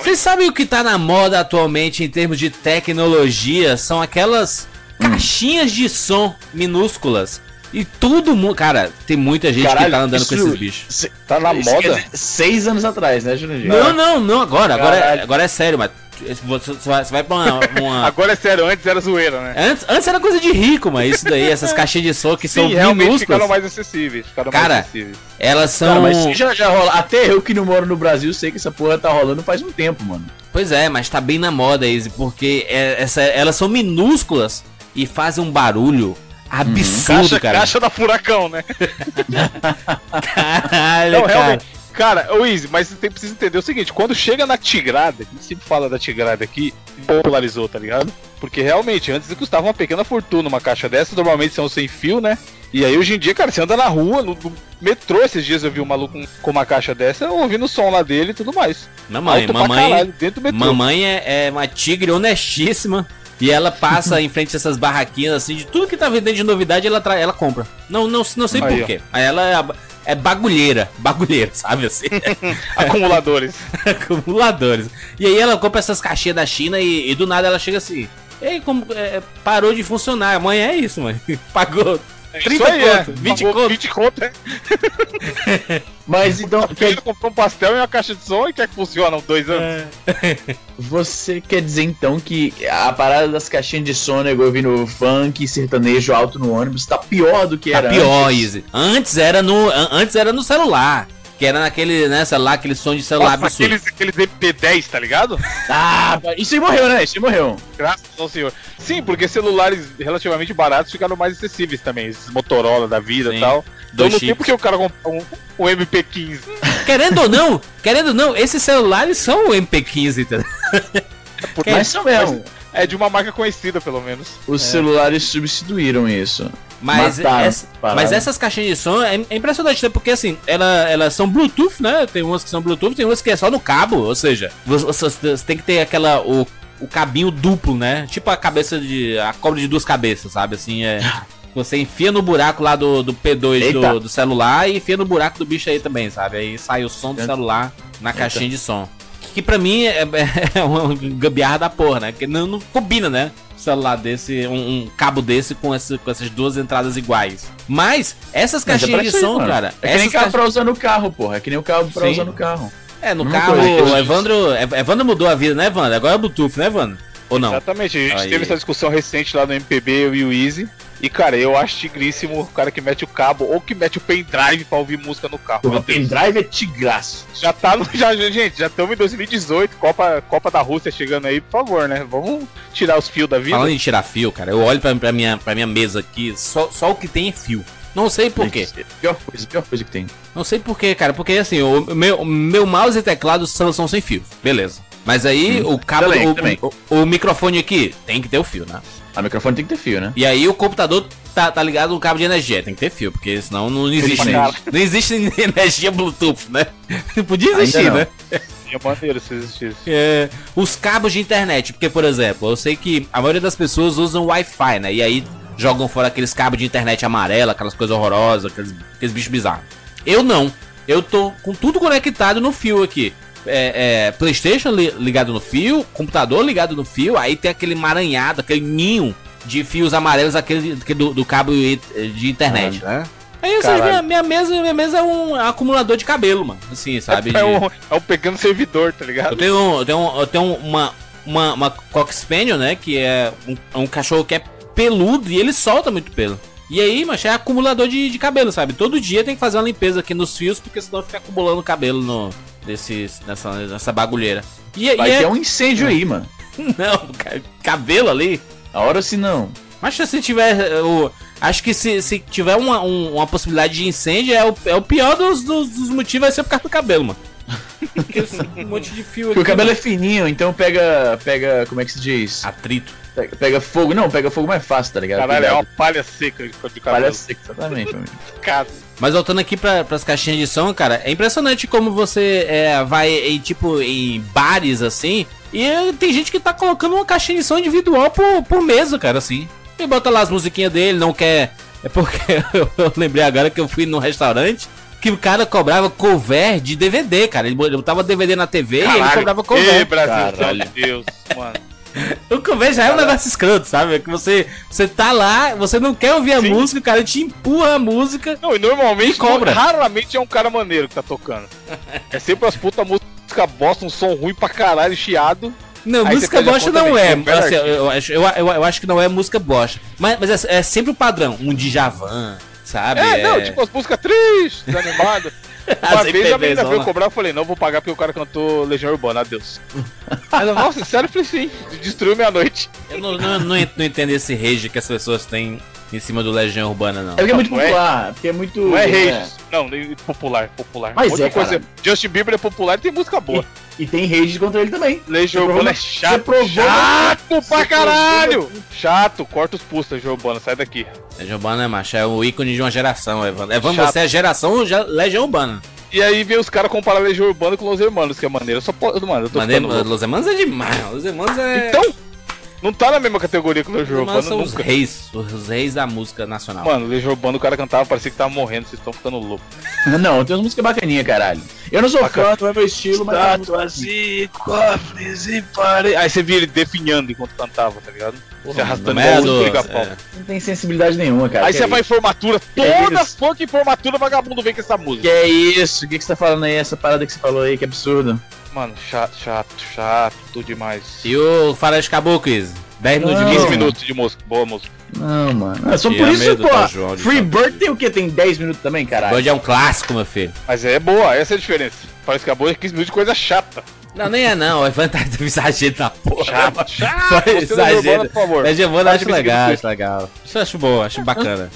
Vocês sabem o que tá na moda atualmente em termos de tecnologia? São aquelas caixinhas de som minúsculas. E todo mundo. Cara, tem muita gente Caralho, que tá andando com esses bichos. Se- Tá na isso moda? Seis anos atrás, né, Jurandir? Não, não, não, agora. Agora é, Caralho. agora é sério, mas você você vai, você vai pra uma. uma- Agora é sério, antes era zoeira, né? Antes, antes era coisa de rico, mas isso daí, essas caixinhas de som que são Sim, realmente minúsculas. ficaram mais acessíveis. Ficaram Cara, mais acessíveis. Elas Cara, são. mas isso já, já rola. Até eu que não moro no Brasil sei que essa porra tá rolando faz um tempo, mano. Pois é, mas tá bem na moda, Izzy, porque é- essa, elas são minúsculas e fazem um barulho absurdo, Caixa, cara. caixa da furacão, né? Caralho, Não, cara. realmente. Cara, ô Easy, mas você tem, precisa entender o seguinte: quando chega na Tigrada, a gente sempre fala da Tigrada aqui, popularizou, tá ligado? Porque realmente, antes custava uma pequena fortuna uma caixa dessa, normalmente são sem fio, né? E aí hoje em dia, cara, você anda na rua, no, no metrô, esses dias eu vi um maluco com, uma caixa dessa, ouvindo o som lá dele e tudo mais. Mamãe, Alto mamãe, caralho, dentro do metrô. mamãe é, é uma tigre honestíssima. E ela passa em frente a essas barraquinhas assim, de tudo que tá vendendo de novidade, ela, ela compra. Não, não, não sei porquê. Aí ela é, bagulheira, bagulheira, sabe assim? Acumuladores. Acumuladores. E aí ela compra essas caixinhas da China e, e do nada ela chega assim. Ei, como é, parou de funcionar. Mãe, é isso, mãe. Pagou 30 Isso aí, é. conto, 20 Pagou conto. 20 conto, é. Mas então, quer, comprou um pastel e uma caixa de som e quer que funcione há dois anos. você quer dizer então que a parada das caixinhas de som, nego, ouvindo funk, sertanejo alto no ônibus, tá pior do que Tá era pior, antes? Izzy. Antes era no, an- antes era no celular. Que era naquele, né, celular, aquele som de celular Nossa, absurdo. aqueles, aqueles MP10, tá ligado? Ah, isso aí morreu, né? Isso aí morreu. Graças ao senhor. Sim, porque celulares relativamente baratos ficaram mais acessíveis também, esses Motorola da vida e tal. Então Dois não tem chips. porque o cara comprar um, um MP15. Querendo ou não, querendo ou não, esses celulares são o MP15, entendeu? Por- É, Mas são mesmo. É de uma marca conhecida, pelo menos. Os celulares substituíram isso. Mas, Mataram essa- mas essas caixinhas de som é, é impressionante, né? Porque assim, ela, elas são Bluetooth, né? Tem umas que são Bluetooth, tem umas que é só no cabo, ou seja, você, você- tem que ter aquela. O, o cabinho duplo, né? Tipo a cabeça de. a cobra de duas cabeças, sabe? Assim, é. Você enfia no buraco lá do, do P2 Eita. do, do celular e enfia no buraco do bicho aí também, sabe? Aí sai o som do Eita. celular na caixinha de som. Que pra mim é, é uma gambiarra da porra, né? Porque não, não combina, né? Celular desse, um, um cabo desse com, esse, com essas duas entradas iguais. Mas essas Mas é caixinhas pra de som, mano. cara. É que nem caixa- pra usar no carro, porra. É que nem o carro pra Sim. usar no carro. É, no Mesma carro, o Evandro, Ev- Evandro mudou a vida, né, Evandro? Agora é Bluetooth, né, Evandro? Ou não? Exatamente, a gente Aí. teve essa discussão recente lá no MPB, eu e o Easy. E, cara, eu acho tigríssimo o cara que mete o cabo ou que mete o pendrive pra ouvir música no carro. Deus. pendrive é tigraço. Já tá no. Já, gente, já estamos em 2018, Copa, Copa da Rússia chegando aí, por favor, né? Vamos tirar os fios da vida. Falando em tirar fio, cara, eu olho pra, pra, minha, pra minha mesa aqui, só, só o que tem é fio. Não sei por quê. Pior coisa, pior coisa que tem. Não sei por quê, cara. Porque assim, o meu, o meu mouse e teclado são, são sem fio. Beleza. Mas aí o cabo, também, o, também. o- o microfone aqui tem que ter o fio, né? A microfone tem que ter fio, né? E aí o computador tá, tá ligado no cabo de energia, tem que ter fio, porque senão não existe. Não existe energia Bluetooth, né? Podia existir, né? É maneiro se existisse. É, os cabos de internet, porque, por exemplo, eu sei que a maioria das pessoas usam Wi-Fi, né? E aí jogam fora aqueles cabos de internet amarela, aquelas coisas horrorosas, aqueles, aqueles bichos bizarros. Eu não. Eu tô com tudo conectado no fio aqui. É, é, PlayStation li- ligado no fio, computador ligado no fio, aí tem aquele emaranhado, aquele ninho de fios amarelos, aquele, do, do cabo de internet, né? Aí, ou seja, Caralho. minha, minha mesa, minha mesa é um acumulador de cabelo, mano. Assim, sabe? É De- um, é um pequeno servidor, tá eu ligado? tenho, eu tenho, eu tenho uma, uma, uma Spaniel, né? Que é um, é um cachorro que é peludo e ele solta muito pelo. E aí, mas é acumulador de, de cabelo, sabe? Todo dia tem que fazer uma limpeza aqui nos fios, porque senão fica acumulando cabelo no, desses, nessa, nessa bagulheira. E, Vai e ter é, um incêndio aí, mano. Não, ca- cabelo ali. A hora se não. Mas se tiver. eh, O, acho que se, se tiver uma, um- uma possibilidade de incêndio, é o, é o pior dos, dos, dos motivos, vai ser por causa do cabelo, mano. Porque esse um monte de fio Porque o cabelo é fininho, então pega. Pega. Como é que se diz? Atrito. Pega, pega fogo. Não, pega fogo mais fácil, tá ligado? Caralho, é uma palha seca de, cabelo. Palha seca, exatamente. Cara, Mas voltando aqui para as caixinhas de som, cara, é impressionante como você é, vai em tipo em bares assim e tem gente que tá colocando uma caixinha de som individual por, por mesa, cara, assim. E bota lá as musiquinhas dele, não quer. É porque eu lembrei agora que eu fui num restaurante que o cara cobrava cover de DVD, cara. Ele botava DVD na TV e ele Caralho. cobrava Ei, cover. Brasil, Caralho. Deus, mano. O cover já é um negócio escroto, sabe? Que você, você tá lá, você não quer ouvir a Sim. música, o cara te empurra a música. Não, e normalmente, E cobra. raramente é um cara maneiro que tá tocando. É sempre as putas música bosta, um som ruim pra caralho, chiado. Não, Aí música bosta não é. Assim, eu, acho, eu, eu- eu acho que não é música bosta. Mas, mas é, é sempre o padrão. Um Djavan, sabe? É, não, tipo as músicas tristes, desanimadas. Uma As vez a menina veio cobrar, eu falei, não vou pagar porque o cara cantou Legião Urbana, adeus. Ela, nossa, sério, eu falei sim, destruiu minha noite. Eu não, não, não entendo esse rage que as pessoas têm em cima do Legião Urbana, não. É porque é muito é- popular, porque é muito. Não é é. rage, não, popular, popular. Mas Outra é, coisa, cara. Justin Bieber é popular e tem música boa. E tem rage contra ele também. Legião Urbana é chato, você provou- chato pra caralho! Chato, corta os pulsos, Legião Urbana, sai daqui. Legião Urbana é macho, é o ícone de uma geração, Evandro. Evandro, Chato. você é a geração já- Legião Urbana. E aí vem os caras comparar Legião Urbana com Los Hermanos, que é maneiro. Eu só posso, mano, eu tô Mano, ficando. Los Hermanos é demais. Los Hermanos é. Então, não tá na mesma categoria que o Os Legião Urbana são os nunca. reis, os reis da música nacional. Mano, Legião Urbana o cara cantava, parecia que tava morrendo, vocês estão ficando loucos. Não, tem umas músicas bacaninhas, caralho. Eu não sou fã, não é meu estilo, mas. umas músicas e cofres e pare... Aí você via ele definhando enquanto cantava, tá ligado? se arrastando Não é igual do- pica-pau. é. Não tem sensibilidade nenhuma, cara. Aí Que você é vai em formatura, é toda funk em formatura, vagabundo vem com essa música. Que é isso? O que, que você tá falando aí? Essa parada que você falou aí, que absurdo. Mano, chato, chato, chato, tudo demais. E o Faroeste Caboclo, 10 minutos de Não. 15 música. minutos de música, boa música. Não, mano. É só por isso, pô. tá, João, Free. Bird tem o quê? Tem 10 minutos também, caralho? Bird é um clássico, meu filho. Mas é boa, essa é a diferença. Parece que a boa é 15 minutos de coisa chata. Não, nem é não. O Evandro tá do exagero da porra. Chato, chato. Foi exagero. Por favor. Urbana Para acho legal, acho legal. Isso eu acho bom, acho bacana.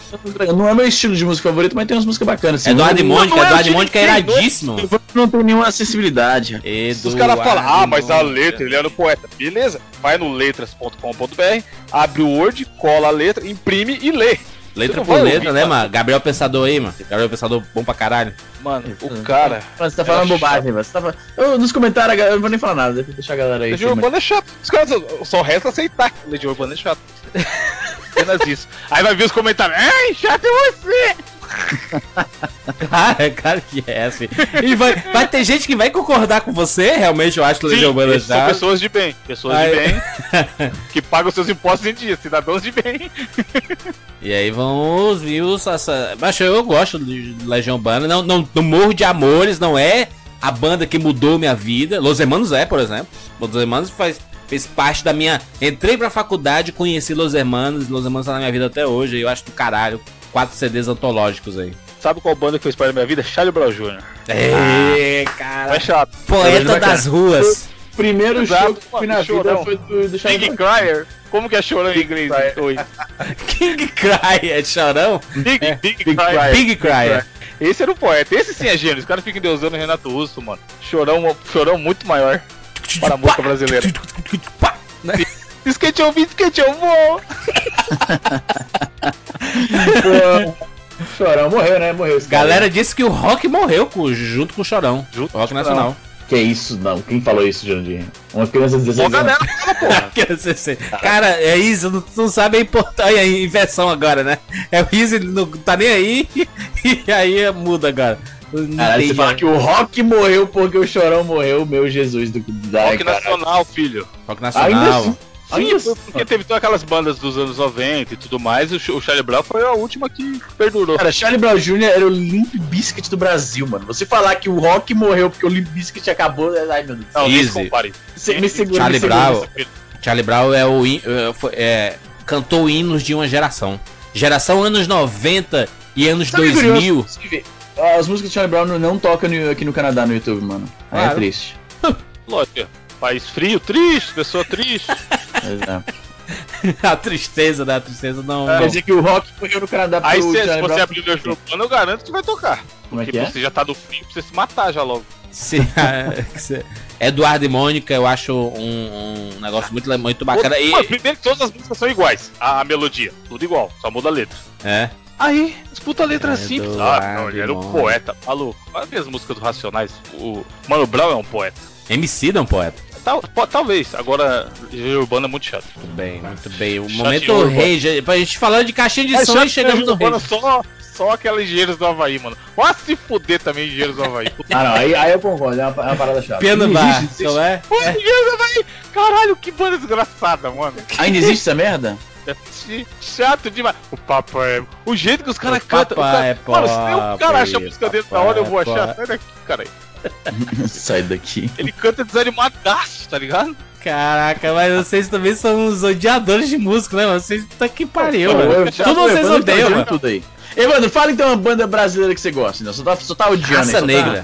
Não é meu estilo de música favorito, mas tem umas músicas bacanas. assim. Eduardo e Mônica, é Eduardo e Mônica é iradíssimo. Não, tem nenhuma acessibilidade. Os caras falam, ah, mas a letra, ele era o poeta. Beleza, vai no letras.com.br, abre o Word, cola a letra, imprime e lê. Letra por letra, ouvir, né, mano. mano? Gabriel Pensador aí, mano. Gabriel Pensador bom pra caralho. Mano, o cara. Mano, você tá falando bobagem, velho. Você tá falando... Eu, nos comentários, eu não vou nem falar nada. Deixa a galera aí. Legião sim, mas- Urbana é chato. Os caras só, só resta aceitar que Legião Urbana é chato. Apenas isso. Aí vai vir os comentários, ei, chato é você! Cara, é claro que é, assim. E vai, vai ter gente que vai concordar com você, realmente, eu acho que Legião Urbana esses são pessoas de bem. Pessoas Aí- de bem que pagam seus impostos em dia, cidadãos de bem. E aí vão os views. Essa... Mas eu gosto de Legião Urbana. Não, não, não morro de amores, não é a banda que mudou minha vida. Los Hermanos é, por exemplo. Los Hermanos faz, fez parte da minha. Entrei pra faculdade, conheci Los Hermanos. Los Hermanos tá na minha vida até hoje. Eu acho do caralho. Quatro CDs antológicos aí. Sabe qual banda que fez parte da minha vida? Charlie Brown Jr. É, Não cara. é chato. Poeta das ruas. O primeiro Exato, show que fui na vida foi do, do Charlie Big Brown. Cryer. Como que é chorão em inglês? Cryer. King Cry é chorão? Big, Big, Big Cryer. Cryer. Big Cry. Esse era o poeta. Esse sim é gênio. Os caras ficam endeusando o Renato Russo, mano. Chorão, chorão muito maior. Para a música brasileira. Skate eu vi, skate eu vou. Chorão morreu, né? Morreu cara. Galera disse que o Rock morreu com- junto com o Chorão. Junto Rock com o Nacional. Que isso, não. Quem falou isso, Jandir? Uma criança de 16 Bom, anos. galera, porra. Cara, é isso, não, tu não sabe a importância, a inversão agora, né? É o Easy, ele não tá nem aí, e aí muda agora. Não tem você fala que o Rock morreu porque o Chorão morreu, meu Jesus do da Rock nacional, filho. Rock Ainda Nacional. assim. Sim, Ainda foi porque teve todas aquelas bandas dos anos 90 e tudo mais, e o Ch- o Charlie Brown foi a última que perdurou. Cara, Charlie Brown Jr. era o Limp Bizkit do Brasil, mano. Você falar que o Rock morreu porque o Limp Bizkit acabou, ai meu Deus. Não, Easy. compare. Você me segura, Charlie me segura. Brown. Charlie Brown é o é, foi- é, cantou hinos de uma geração. Geração anos 90 e anos Sabe o 2000. curioso? Se vê, As músicas de Charlie Brown não- tocam no- aqui no Canadá no YouTube, mano. Aí é Claro. triste. Lógico, país frio, triste, pessoa triste. Pois é. a tristeza, né? A tristeza não. Quer não. dizer que o Rock morreu no Canadá Aí pro cê, se você Brown. abrir o Legião Urbana, eu garanto que vai tocar. Como é Porque que é? você já tá do frio pra você se matar já logo. Se- se- Eduardo e Mônica, eu acho um, um negócio muito, muito bacana. E, Mano, primeiro que todas as músicas são iguais, a, a melodia, tudo igual, só muda a letra. é. Aí, disputa a letra Eduardo simples. Ah, não, ele era um poeta, maluco. Olha as músicas do Racionais. O Mano Brown é um poeta. MC não, poeta. Tal, po- talvez, agora, Legião Urbana é muito chato. Muito bem, muito bem. O Chateou, momento Urbana. rei, pra gente falando de caixinha de É som chato e chegamos no rei. Só só aquela Engenheiros do Havaí, mano. Vai se fuder também, Engenheiros do Havaí. Ah, não, aí, aí eu concordo, é uma, é uma parada chata. Piano Ainda bar, existe- não é? Pô, Engenheiros do Havaí! Caralho, que banda desgraçada, mano. Ainda existe essa merda? É chato demais. O papo é. O jeito que os caras O cantam. o cara- é Mano, se um cara acha a música dele da hora, eu vou é achar. pop. Sai daqui, cara. Sai daqui. Ele canta desanimadaço, tá ligado? Caraca, mas vocês também são uns odiadores de música, né, mano? Vocês tá que pariu, mano. Tudo vocês tá odeiam, mano. tudo aí. Evandro, fala então uma banda brasileira que você gosta, não. Só tá, só tá odiando Raça aí, só Negra.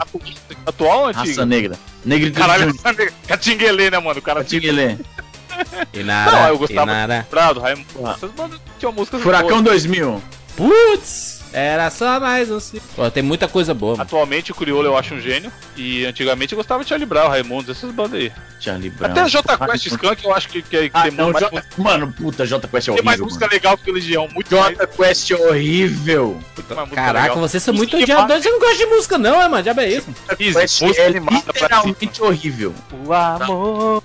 Atual ou Tá... antigo? Raça Negra. Negritude Caralho. Raça Negra. Catinguelê, né, mano? O cara tinha Tinguelê. E nada, Não, eu gostava nada. Prado, Raimundo. Essas bandas tinham músicas Furacão boas. 2000. Putz, era só mais um. Pô, tem muita coisa boa, mano. Atualmente o Criolo eu acho um gênio. E antigamente eu gostava de Charlie Brown, Raimundo, essas bandas aí. Charlie Brown. Até J Quest Skunk eu acho que, que, que Ah, tem, não, mais, J... Mano, puta, J Quest é tem mais horrível. música mano. legal que o Legião. Muito mais, J Quest é horrível. Caraca, legal. vocês são muito odiadores. Você não gosta de música, não, é, mano? Diabo é isso. Quest é pra literalmente horrível. O amor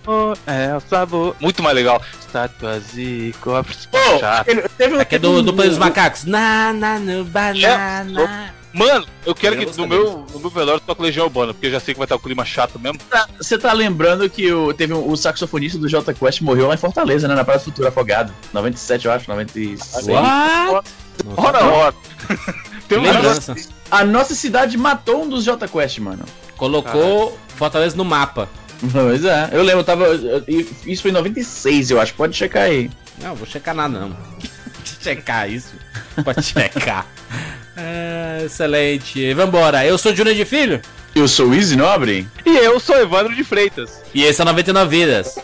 é o sabor. Muito mais legal. Estátuas e copos. Pô, Chato. ele- teve um- Aqui é do, do Play dos Macacos. Na, na, no, banana. Mano, eu quero Eu que no meu, no meu velório toque Legião Urbana, porque eu já sei que vai estar o clima chato mesmo. Tá- Você tá lembrando que o, teve um- o saxofonista do J Quest morreu lá em Fortaleza, né? Na Praia do Futuro Afogado. 97, eu acho, 96. What? Ora, ora. Tem um negócio. Lembrança. A nossa cidade matou um dos J Quest, mano. Colocou Fortaleza no mapa. Pois é, eu lembro, eu tava. eu- Isso foi em 96, eu acho. Pode checar aí. Não, vou checar nada, não. checar isso. Pode checar. É, excelente. Vambora. Eu sou Júnior de Filho. Eu sou o Easy Nobre. E eu sou Evandro de Freitas. E esse é 99 Vidas.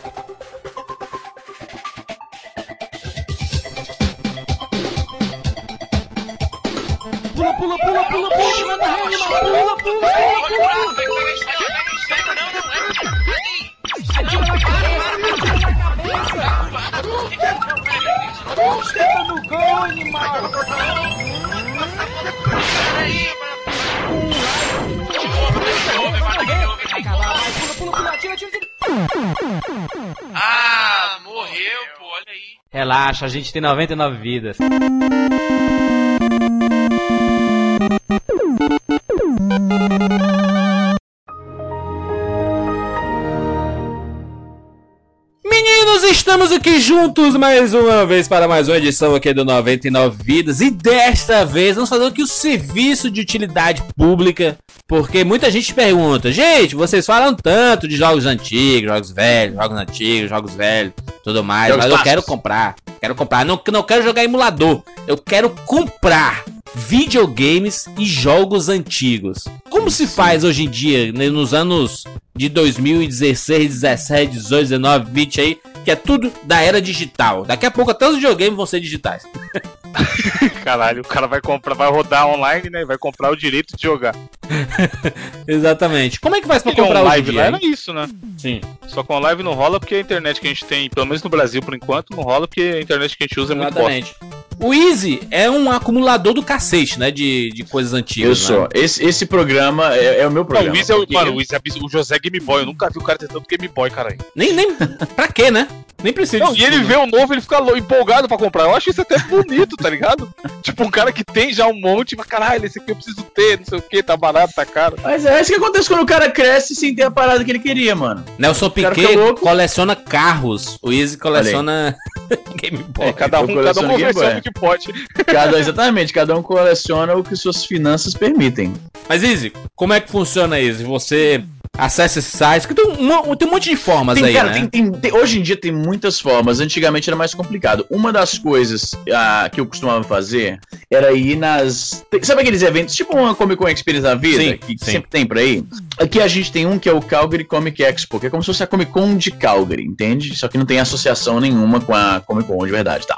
Ah, morreu, pô, olha aí. Relaxa, a gente tem 99 vidas. Estamos aqui juntos mais uma vez para mais uma edição aqui do 99 Vidas. E desta vez vamos fazer aqui o serviço de utilidade pública, porque muita gente pergunta, gente, vocês falam tanto de jogos antigos, jogos velhos, jogos antigos, jogos velhos, tudo mais, Jogos mas eu clássicos. quero comprar, quero comprar, não, não quero jogar emulador, eu quero comprar videogames e jogos antigos. Como se faz hoje em dia, né, nos anos de 2016, 17, 18, 19, 20 aí, que é tudo da era digital. Daqui a pouco até os videogames vão ser digitais. Caralho, o cara vai comprar, vai rodar online, né? Vai comprar o direito de jogar. Exatamente. Como é que faz pra Aquele comprar em live lá era isso, né? Sim. Só com live não rola porque a internet que a gente tem, pelo menos no Brasil por enquanto, não rola porque a internet que a gente usa é muito bosta. Exatamente. O Easy é um acumulador do cacete, né? De, de coisas antigas. Eu né? sou. Esse, esse programa é, é o meu Não, programa. o Wiz é o, porque- mano, o é abs- o José Game Boy. Eu nunca vi o cara ter tanto Game Boy, caralho. Nem, nem. pra quê, né? Nem precisa Não, e ele vê o novo, ele fica empolgado pra comprar. Eu acho isso até bonito, tá ligado? tipo, um cara que tem já um monte, mas caralho, esse aqui eu preciso ter, não sei o que, tá barato, tá caro. Mas é isso que acontece quando o cara cresce sem ter a parada que ele queria, mano. Nelson Piquet louco. coleciona carros. O Easy coleciona Game Boy. É, cada um, cada um Game Boy. versão do que pode. Cada, exatamente, cada um coleciona o que suas finanças permitem. Mas Easy, como é que funciona isso? Você acessa esse site, que tem um, tem um monte de formas Tem, aí, cara, né? tem- tem- hoje em dia tem muitas formas. Antigamente era mais complicado. Uma das coisas ah, que eu costumava fazer era ir nas. sabe aqueles eventos, tipo uma Comic Con Experience da vida, Sim, que sim. sempre tem por aí? Aqui a gente tem um que é o Calgary Comic Expo, que é como se fosse a Comic Con de Calgary, entende? Só que não tem associação nenhuma com a Comic Con de verdade, tá?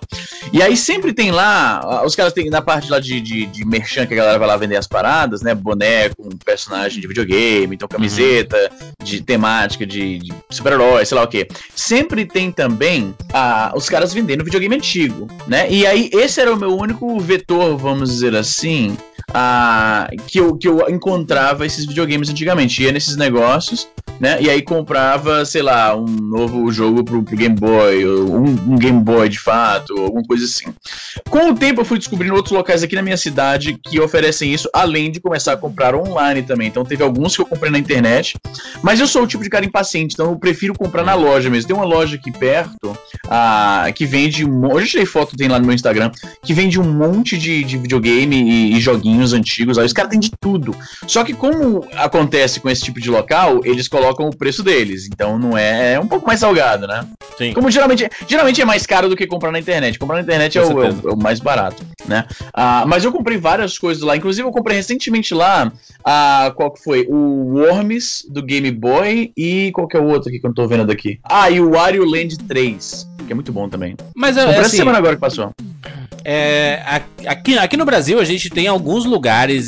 E aí sempre tem lá, ah, os caras têm na parte lá de, de, de merchan que a galera vai lá vender as paradas, né? Boneco, um personagem de videogame, então camiseta de temática de, de super-herói, sei lá o que. Sempre tem também ah, os caras vendendo videogame antigo, né? E aí esse era o meu único vetor, vamos dizer assim, ah, que, eu, que eu encontrava esses videogames antigamente. Ia nesses negócios, né? E aí comprava, sei lá, um novo jogo pro, pro Game Boy, um, um Game Boy de fato, alguma coisa assim. Com o tempo eu fui descobrindo outros locais aqui na minha cidade que oferecem isso, além de começar a comprar online também. Então teve alguns que eu comprei na internet, mas eu sou o tipo de cara impaciente, então eu prefiro comprar na loja mesmo. Tem uma loja aqui perto ah, que vende. Hoje eu tirei foto, tem lá no meu Instagram, que vende um monte de, de videogame e, e joguinhos antigos. Aí os caras têm de tudo. Só que como acontece com esse tipo de local, eles colocam o preço deles. Então não é, é um pouco mais salgado, né? Sim. Como geralmente, geralmente é mais caro do que comprar na internet. Comprar na internet é o, é o- é o mais barato, né? Ah, mas eu comprei várias coisas lá. Inclusive, eu comprei recentemente lá. ah, qual que foi? O Worms do Game Boy e qual que é o outro aqui que eu não tô vendo daqui? Ah, e o Wario Land 3, que é muito bom também. Mas é, Comprei assim, semana agora que passou. é, aqui, aqui no Brasil a gente tem alguns lugares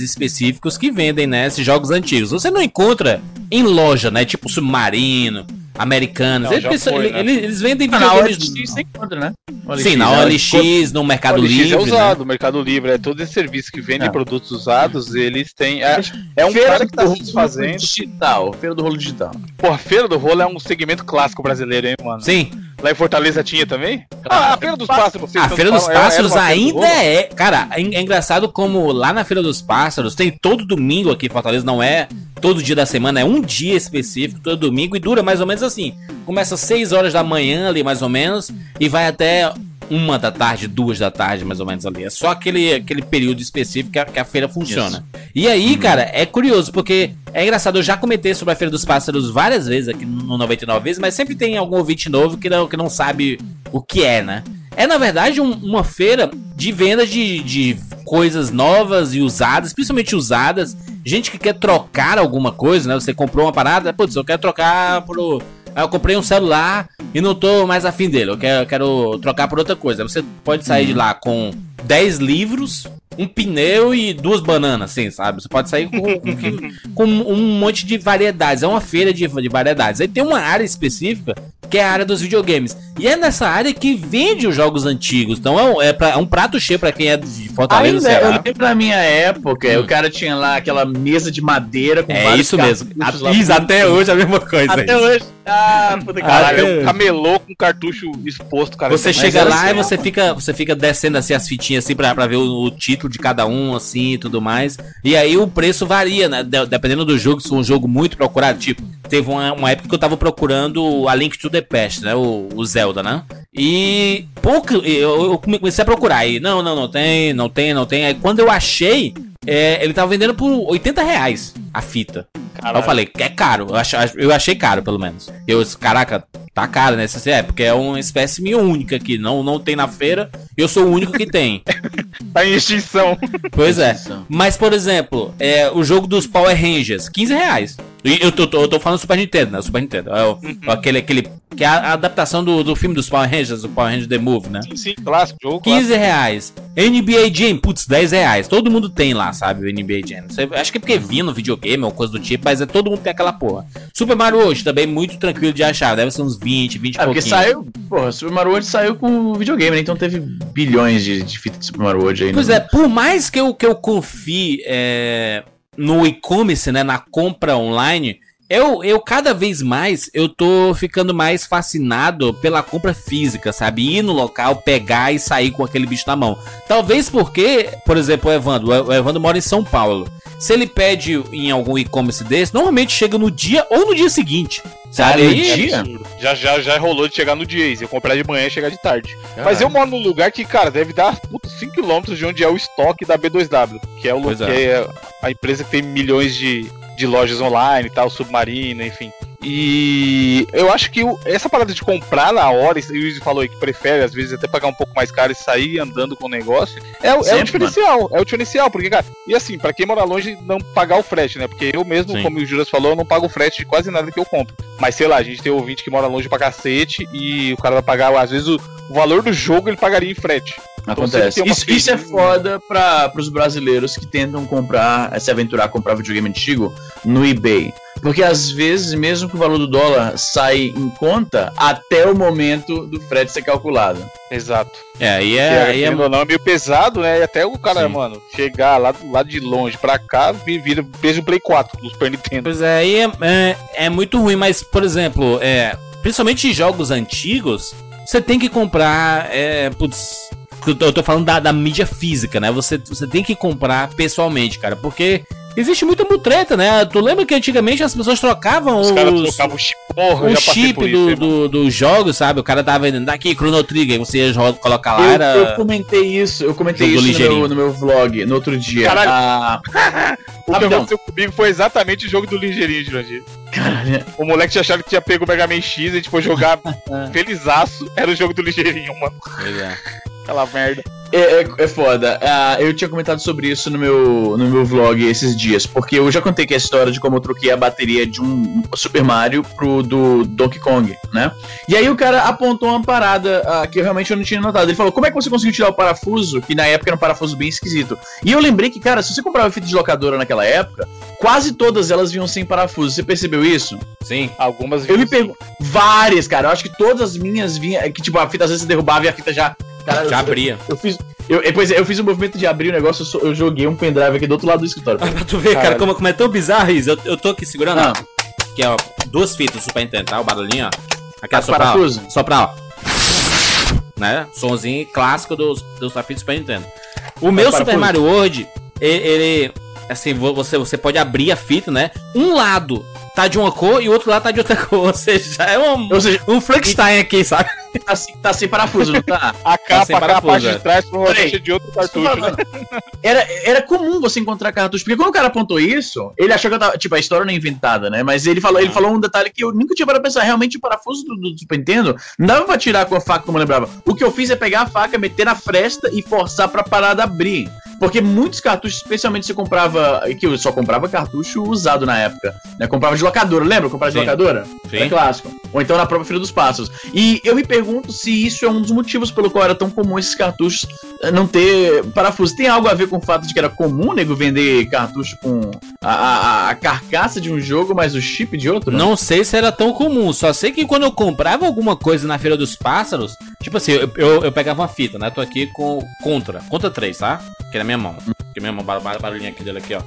específicos que vendem né, esses jogos antigos. Você não encontra em loja, né? Tipo Submarino, Americanos. Não, Eles, foi, eles- né? eles- eles vendem Ah, na. OLX você encontra, né? Sim, na né? OLX, no Mercado OLX Livre. é né? usado, o Mercado Livre, é todo esse serviço que vende Não. produtos usados, eles têm. É, é um Feira cara que tá do se desfazendo. rolo digital. Feira do rolo digital. Pô, a Feira do Rolo é um segmento clássico brasileiro, hein, mano? Sim, Lá em Fortaleza tinha também? Ah, a Feira dos Pássaros, a Feira dos falam, é- Pássaros Feira do ainda é. Cara, é, é engraçado como lá na Feira dos Pássaros tem todo domingo aqui em Fortaleza, não é todo dia da semana, é um dia específico, todo domingo, e dura mais ou menos assim. Começa às 6 horas da manhã ali, mais ou menos, e vai até uma da tarde, duas da tarde, mais ou menos ali. É só aquele, aquele período específico que a, que a feira funciona. E aí, cara, é curioso, porque é engraçado, eu já comentei sobre a Feira dos Pássaros várias vezes aqui no 99 vezes, mas sempre tem algum ouvinte novo que não, que não sabe o que é, né? É, na verdade, um- uma feira de venda de, de coisas novas e usadas, principalmente usadas. Gente que quer trocar alguma coisa, né? Você comprou uma parada, putz, eu quero trocar pro. Ah, eu comprei um celular e não tô mais afim dele. Eu quero, eu quero trocar por outra coisa. Você pode sair de lá com 10 livros, um pneu e duas bananas, assim, sabe? Você pode sair com, com- com um monte de variedades. É uma feira de, de variedades. Aí tem uma área específica que é a área dos videogames. E é nessa área que vende os jogos antigos. Então é um, é pra- é um prato cheio pra quem é de Fortaleza, Ainda, eu Ceará. lembro da minha época, Hum. o cara tinha lá aquela mesa de madeira com É isso mesmo. dentro. até hoje é a mesma coisa. Até hoje. Ah, puta que Caralho, pariu. é um camelô com cartucho exposto, cara. Você chega era lá e assim, você fica, você fica descendo assim as fitinhas assim pra, pra ver o, o título de cada um, assim e tudo mais. E aí o preço varia, né? De- dependendo do jogo, se for um jogo muito procurado. Tipo, teve uma, uma época que eu tava procurando a Link to the Past, né? O, o Zelda, né? E pouco. Eu, eu comecei a procurar. E não, não, não tem, não tem, não tem. Aí quando eu achei, é, ele tava vendendo por 80 reais a fita. Aí eu falei, é caro. Eu achei, eu achei caro, pelo menos. Eu, caraca, tá caro, né? É, porque é uma espécime única aqui. Não, não tem na feira. Eu sou o único que tem. Tá em extinção. Pois é. Extinção. Mas, por exemplo, é, o jogo dos Power Rangers, 15 reais. E eu tô, tô- eu tô falando Super Nintendo, né? Super Nintendo. É o- aquele, aquele. Que é a adaptação do, do filme dos Power Rangers, do Power Rangers The Move, né? Sim, sim, clássico, jogo clássico. 15 reais. NBA Jam, putz, 10 reais. Todo mundo tem lá, sabe, o NBA Jam. Acho que é porque vinha no videogame ou coisa do tipo, mas é todo mundo tem aquela porra. Super Mario hoje também muito tranquilo de achar. Deve ser uns 20, 20 e É, porque saiu, porra, Super Mario World saiu com o videogame, né? Então teve bilhões de, de fitas de Super Mario World aí. Pois né? é, por mais que eu, que eu confie é, no e-commerce, né, na compra online, eu, eu cada vez mais eu tô ficando mais fascinado pela compra física, sabe? Ir no local, pegar e sair com aquele bicho na mão. Talvez porque, por exemplo, o Evandro, o Evandro mora em São Paulo. Se ele pede em algum e-commerce desse, normalmente chega no dia ou no dia seguinte. Sabe? Aí- dia? Já, já, já rolou de chegar no dia, eu comprar de manhã e chegar de tarde. Caralho. Mas eu moro num lugar que, cara, deve dar puta, 5km de onde é o estoque da B2W, que é, o, lu- Pois que é. é a empresa que tem milhões de, de lojas online e tal, Submarino, enfim. E eu acho que essa parada de comprar na hora, e o Luiz falou aí que prefere, às vezes, até pagar um pouco mais caro e sair andando com o negócio, é, o- é o Sempre, diferencial. É o diferencial, porque, cara, e assim, pra quem mora longe, não pagar o frete, né? Porque eu mesmo, Sim. como o Juras falou, eu não pago frete de quase nada que eu compro. Mas sei lá, a gente tem ouvinte que mora longe pra cacete e o cara vai pagar, às vezes, o, valor do jogo ele pagaria em frete. Acontece. Então, tem uma Isso, isso é foda para os brasileiros que tentam comprar, se aventurar a comprar videogame antigo no eBay. Porque às vezes, mesmo que o valor do dólar sai em conta, até o momento do frete ser calculado. Exato. É, aí é. é, Aí é não, é meio pesado, né? E até o cara, Sim. mano, chegar lá, do- lá de longe pra cá, vi- vira peso Play 4 do Super Nintendo. Pois é, aí é, é, é muito ruim, mas, por exemplo, é, principalmente em jogos antigos, você tem que comprar. É, putz, eu tô, eu tô falando da, da mídia física, né? Você, você tem que comprar pessoalmente, cara, porque existe muita mutreta, né? Tu lembra que antigamente as pessoas trocavam Os os, caras trocavam o chip, porra, o chip do, isso, do, dos jogos, sabe? O cara tava vendendo daqui, Chrono Trigger, aí você colocar lá, Eu, era. eu comentei isso, eu comentei Jogo isso no ligeirinho. meu, no meu vlog, no outro dia. Caralho. Ah, O que Rapidão. aconteceu comigo foi exatamente o jogo do Ligeirinho, Jurandir. caralho, O moleque tinha achado que tinha pego o Mega Man X, a gente foi jogar felizaço, era o jogo do Ligeirinho, mano. Pois é. Aquela merda. É, é, é foda. Ah, eu tinha comentado sobre isso no meu, no meu vlog esses dias, porque eu já contei que a história de como eu troquei a bateria de um Super Mario pro do Donkey Kong, né? E aí o cara apontou uma parada ah, que eu realmente eu não tinha notado. Ele falou: como é que você conseguiu tirar o parafuso? Que na época era um parafuso bem esquisito. E eu lembrei que, cara, se você comprava fita de locadora naquela época, quase todas elas vinham sem parafuso. Você percebeu isso? Sim. Algumas Eu me pergunto. Várias, cara. Eu acho que todas as minhas vinham. é Que tipo, a fita às vezes você derrubava e a fita já. Cara, Já eu- abria. eu fiz. Eu, é, pois é, eu fiz o movimento de abrir o negócio, eu, só- eu joguei um pendrive aqui do outro lado do escritório. Pra tu ver, cara, como, como é tão bizarro isso. Eu, eu tô aqui segurando, Ah. ó. Que é, ó, duas fitas do Super Nintendo, tá? O barulhinho, ó. Aquela Ah, soprar, ó. parafuso? Soprar, ó. Né? Sonzinho clássico dos, dos do Super Nintendo. O meu? Super Mario World, ele, ele- Assim, vo- você, você pode abrir a fita, né? Um lado tá de uma cor e o outro lado tá de outra cor. Ou seja, já é um, Ou seja, um Frankenstein aqui, sabe? tá, sem- tá sem parafuso, não tá? A capa, sem a parafuso, parte é. de trás provavelmente Peraí. é de outro cartucho, né? Era, era comum você encontrar cartucho, porque quando o cara apontou isso, ele achou que eu tava. Tipo, a história não é inventada, né? Mas ele falou, ele Ah. falou um detalhe que eu nunca tinha para pensar. Realmente, o parafuso do, do Super Nintendo não dava pra tirar com a faca como eu lembrava. O que eu fiz é pegar a faca, meter na fresta e forçar pra parada abrir. Porque muitos cartuchos, especialmente se comprava. Que eu só comprava cartucho usado na época. Né? Comprava de locadora, lembra? Comprava de Sim. locadora? Sim. É clássico. Ou então na própria Filha dos Passos. E eu me pergunto se isso é um dos motivos pelo qual era tão comum esses cartuchos eh, não ter parafuso. Tem algo a ver com o fato de que era comum, nego, vender cartucho com a, a- a carcaça de um jogo, mas o chip de outro? Não sei se era tão comum, só sei que quando eu comprava alguma coisa na Feira dos Pássaros, tipo assim, eu, eu, eu pegava uma fita, né? Tô aqui com Contra, Contra 3, tá? Aqui na minha mão. Na minha mão, bar- bar- barulhinho aqui dele aqui, ó.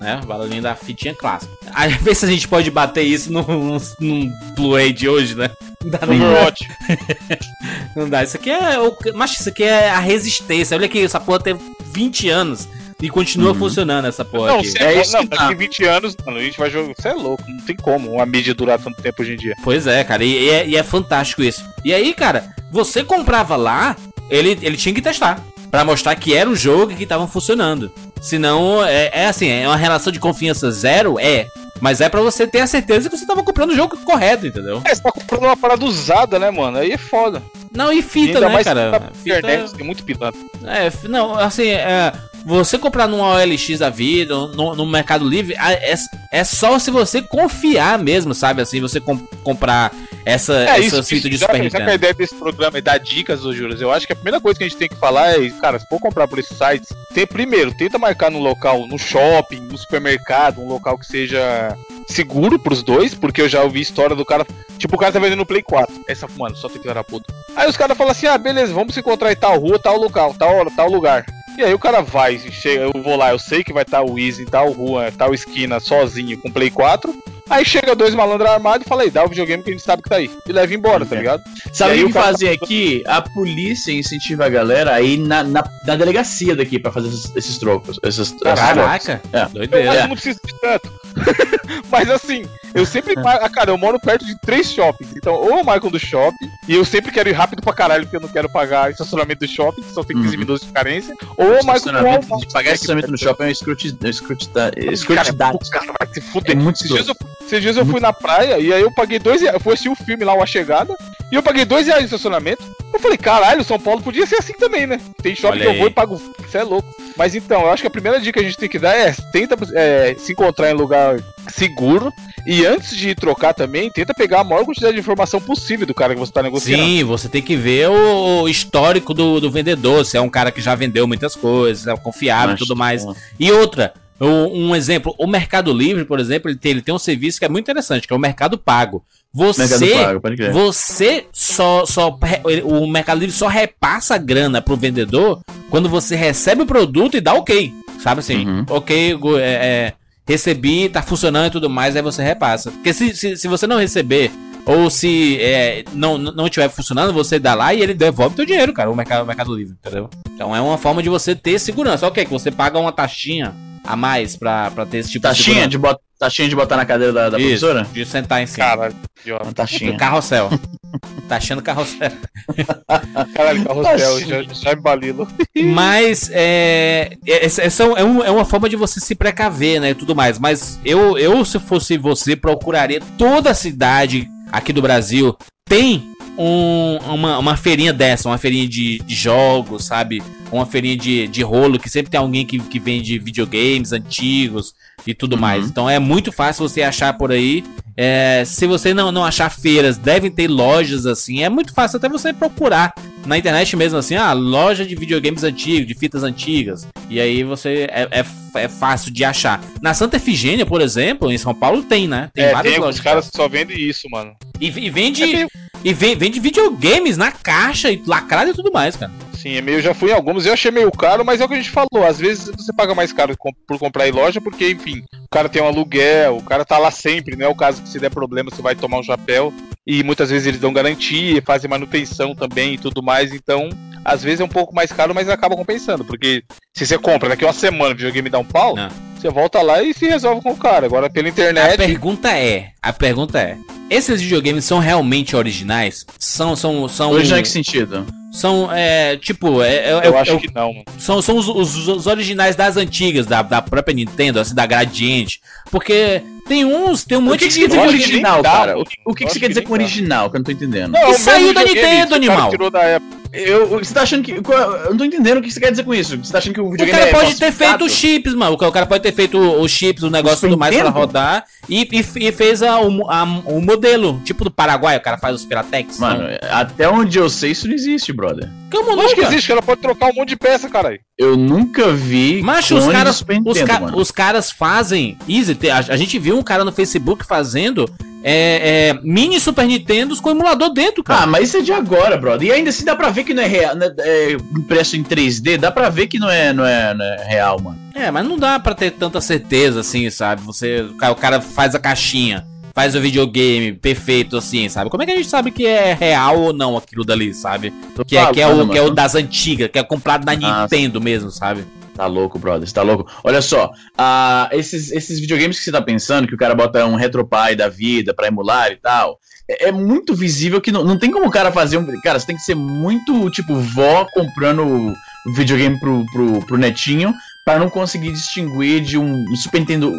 Né? Barulhinho da fitinha clássica. Aí vê se a gente pode bater isso num, num, Blu-ray de hoje, né? Não dá nem não dá. Isso aqui é. o- Mas isso aqui é a resistência. Olha aqui, essa porra tem 20 anos e continua Uhum. funcionando essa porra Não, aqui. É é isso não tá. daqui 20 anos, mano, a gente vai jogar. Você é louco, não tem como uma mídia durar tanto tempo hoje em dia. Pois é, cara, e, e é, e é fantástico isso. E aí, cara, você comprava lá, ele, ele tinha que testar. Pra mostrar que era um jogo e que estavam funcionando. Senão, é, é assim, é uma relação de confiança zero? É. Mas é pra você ter a certeza que você tava comprando o jogo correto, entendeu? É, você tá comprando uma parada usada, né, mano? Aí é foda. Não, e fita, Ainda né, mais cara? Fita, internet, tem muito pilantra. é, não, assim, é, você comprar num OLX da vida, no, no Mercado Livre, é, é só se você confiar mesmo, sabe? Assim, você com- comprar essa, É essa isso, fita de Super já que a Nintendo. ideia desse programa é dar dicas, ô Juras, eu acho que a primeira coisa que a gente tem que falar é, cara, se for comprar por esses sites, tem, primeiro, tenta marcar num local, no shopping, no supermercado, um local que seja seguro pros dois, porque eu já ouvi história do cara, tipo, o cara tá vendendo no Play 4, essa, mano, só tem que puta. Aí os caras falam assim, ah, beleza, vamos se encontrar em tal rua, tal local, tal hora, tal lugar. E aí o cara vai, chega, eu vou lá, eu sei que vai estar o Easy tal rua, tal esquina, sozinho, com Play 4. Aí chega dois malandros armados e fala aí, dá o videogame que a gente sabe que tá aí. E leva embora, tá É. ligado? Sabe aí o que cara fazem tá- aqui? A polícia incentiva a galera a ir na, na, na delegacia daqui pra fazer esses, esses trocos. Esses, esses trocos. Caraca, É. Eu doideira. acho que não precisa de tanto. Mas assim, eu sempre. ah, Cara, eu moro perto de três shoppings. Então, ou eu marco um do shopping, e eu sempre quero ir rápido pra caralho, porque eu não quero pagar estacionamento do shopping, que só tem 15 Uhum. minutos de carência. Ou eu marco um Walmart, de pagar estacionamento no shopping é um é Cara, escrutidade. o cara vai se É fuder. muito Esses dias, escroto. eu, esses dias eu fui na praia e aí eu paguei dois reais. Eu fui assistir o filme lá, o A Chegada, e eu paguei dois reais de estacionamento. Eu falei, caralho, São Paulo podia ser assim também, né? Tem shopping Olha que eu vou e pago. Isso é louco. Mas então, eu acho que a primeira dica que a gente tem que dar é tenta é, se encontrar em lugar seguro. E antes de trocar também, tenta pegar a maior quantidade de informação possível do cara que você tá negociando. Sim, você tem que ver o, histórico do, do vendedor, se é um cara que já vendeu muitas coisas, é confiável e tudo mais. é. E outra, Um, um exemplo, o Mercado Livre, por exemplo, ele tem, ele tem um serviço que é muito interessante, que é o Mercado Pago. Você, Mercado Pago, você só, só, o Mercado Livre só repassa a grana pro vendedor quando você recebe o produto e dá ok, sabe assim? Uhum. Ok, é, é, recebi, tá funcionando e tudo mais, aí você repassa. Porque se, se, se você não receber ou se é, não, não estiver funcionando, você dá lá e ele devolve teu dinheiro, cara, o Mercado, o mercado Livre, entendeu? Então é uma forma de você ter segurança. Ok, que você paga uma taxinha a mais pra, pra ter esse tipo Taxinha de de, bot... taxinha de botar na cadeira da, da Isso, professora? de sentar em cima. Caralho, idiota. Uma taxinha. Carrossel. tá achando carrossel. Caralho, carrossel, Assim. já, já me balilo. Mas é, é, é, um- é uma forma de você se precaver, né? E tudo mais. Mas eu, eu, se fosse você, procuraria toda a cidade aqui do Brasil tem um- uma, uma feirinha dessa, uma feirinha de, de jogos, sabe? Uma feirinha de, de rolo, que sempre tem alguém que, que vende videogames antigos e tudo Uhum. mais. Então é muito fácil você achar por aí. É, se você não, não achar feiras, devem ter lojas assim. É muito fácil até você procurar na internet mesmo assim, ah, loja de videogames antigos, de fitas antigas. E aí você é, é, é fácil de achar. Na Santa Efigênia, por exemplo, em São Paulo tem, né? Tem é, várias tem, lojas. os caras só vendem isso, mano. E, e vende É meio- e vende videogames na caixa e lacrado e tudo mais, cara. Sim, é meio, já fui em eu achei meio caro, mas é o que a gente falou. Às vezes você paga mais caro por comprar em loja, porque, enfim, o cara tem um aluguel, o cara tá lá sempre, não é o caso que se der problema você vai tomar um chapéu. E muitas vezes eles dão garantia, fazem manutenção também e tudo mais, então às vezes é um pouco mais caro, mas acaba compensando. Porque se você compra daqui a uma semana o videogame dá um pau, Não. você volta lá e se resolve com o cara. Agora pela A internet. pergunta é, a pergunta é, esses videogames são realmente originais? São, são, são, Hoje não é que sentido? São, é, tipo, é, é- Eu é- acho é- que não, mano. são, são os, os- os originais das antigas, da, da própria Nintendo, assim, da Gradiente, porque tem uns, tem um O monte que, que você de quer dizer com original, cara? O, o que, você quer que dizer com original? Que eu não tô entendendo. Não, é o saiu da videogame Nintendo, o animal. tirou da época. Eu, você tá achando que. qual- Eu não tô entendendo o que você quer dizer com isso. Você tá achando que o O videogame cara é pode ter feito os chips, mano. O cara pode ter feito os chips, o negócio e tudo mais pra rodar. E, e, e fez a, o, a- o modelo. Tipo do Paraguai, o cara faz os Piratex. Mano, até onde eu sei, isso não existe, brother. Como Lógico que nunca? existe, cara pode trocar um monte de peça, caralho. Eu nunca vi. Macho, os caras, os, Nintendo, ca- mano. os caras fazem. Easy, a, a gente viu um cara no Facebook fazendo é, é, mini Super Nintendos com emulador dentro, Ah, cara. mas isso é de agora, brother. E ainda assim dá pra ver que não é real. né, é impresso em 3D, dá pra ver que não é, não é, não é real, mano. É, mas não dá pra ter tanta certeza assim, sabe? Você, o cara faz a caixinha, faz o videogame perfeito assim, sabe? Como é que a gente sabe que é real ou não aquilo dali, sabe? Que é, que é, o, que é o das antigas, que é comprado na Ah, Nintendo mesmo, sabe? Tá louco, brother, você tá louco. Olha só, ah, esses, esses videogames que você tá pensando, que o cara bota um RetroPie da vida pra emular e tal, é, é muito visível que não, não tem como o cara fazer um. Cara, você tem que ser muito, tipo, vó comprando o videogame pro, pro, pro netinho pra não conseguir distinguir de um Super Nintendo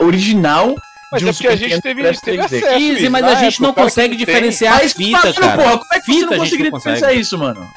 original. Mas de um é porque a gente teve, teve 3D. acesso. Easy, mas a gente não consegue diferenciar Mas a isso que eu fita, tô falando, cara. porra, como é que você Fita não a conseguiria não consegue. diferenciar isso, mano?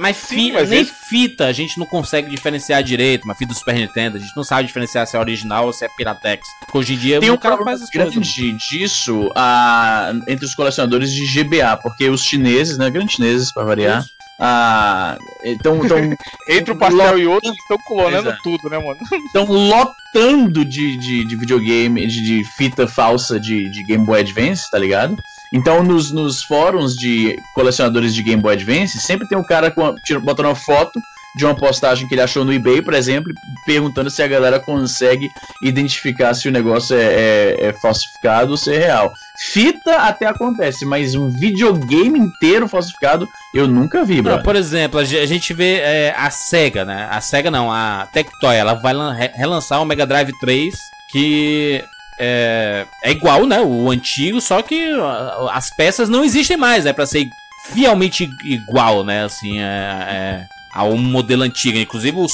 Mas, Sim, fi- mas nem esse- fita a gente não consegue diferenciar direito, uma fita do Super Nintendo, a gente não sabe diferenciar se é original ou se é Piratex. Porque hoje em dia Tem um o cara faz as coisas. grande disso ah, entre os colecionadores de GBA, porque os chineses, né, grandes chineses para variar, Isso. Ah, então Entre um pastel e outro, eles estão clonando Exato. tudo, né, mano? estão lotando de, de, de videogame, de, de fita falsa de, de Game Boy Advance, tá ligado? Então nos, nos fóruns de colecionadores de Game Boy Advance, sempre tem um cara com a- tira- botando uma foto de uma postagem que ele achou no eBay, por exemplo, perguntando se a galera consegue identificar se o negócio é, é- é falsificado ou se é real. Fita até acontece, mas um videogame inteiro falsificado eu nunca vi, Não, bro. por exemplo, a ge- a gente vê é, a SEGA, né? A SEGA não, a Tectoy, ela vai lan- re- relançar o Mega Drive 3, que é, é igual, né? O antigo, só que as peças não existem mais, é pra ser fielmente igual, né? Assim, é, é ao modelo antigo. Inclusive o,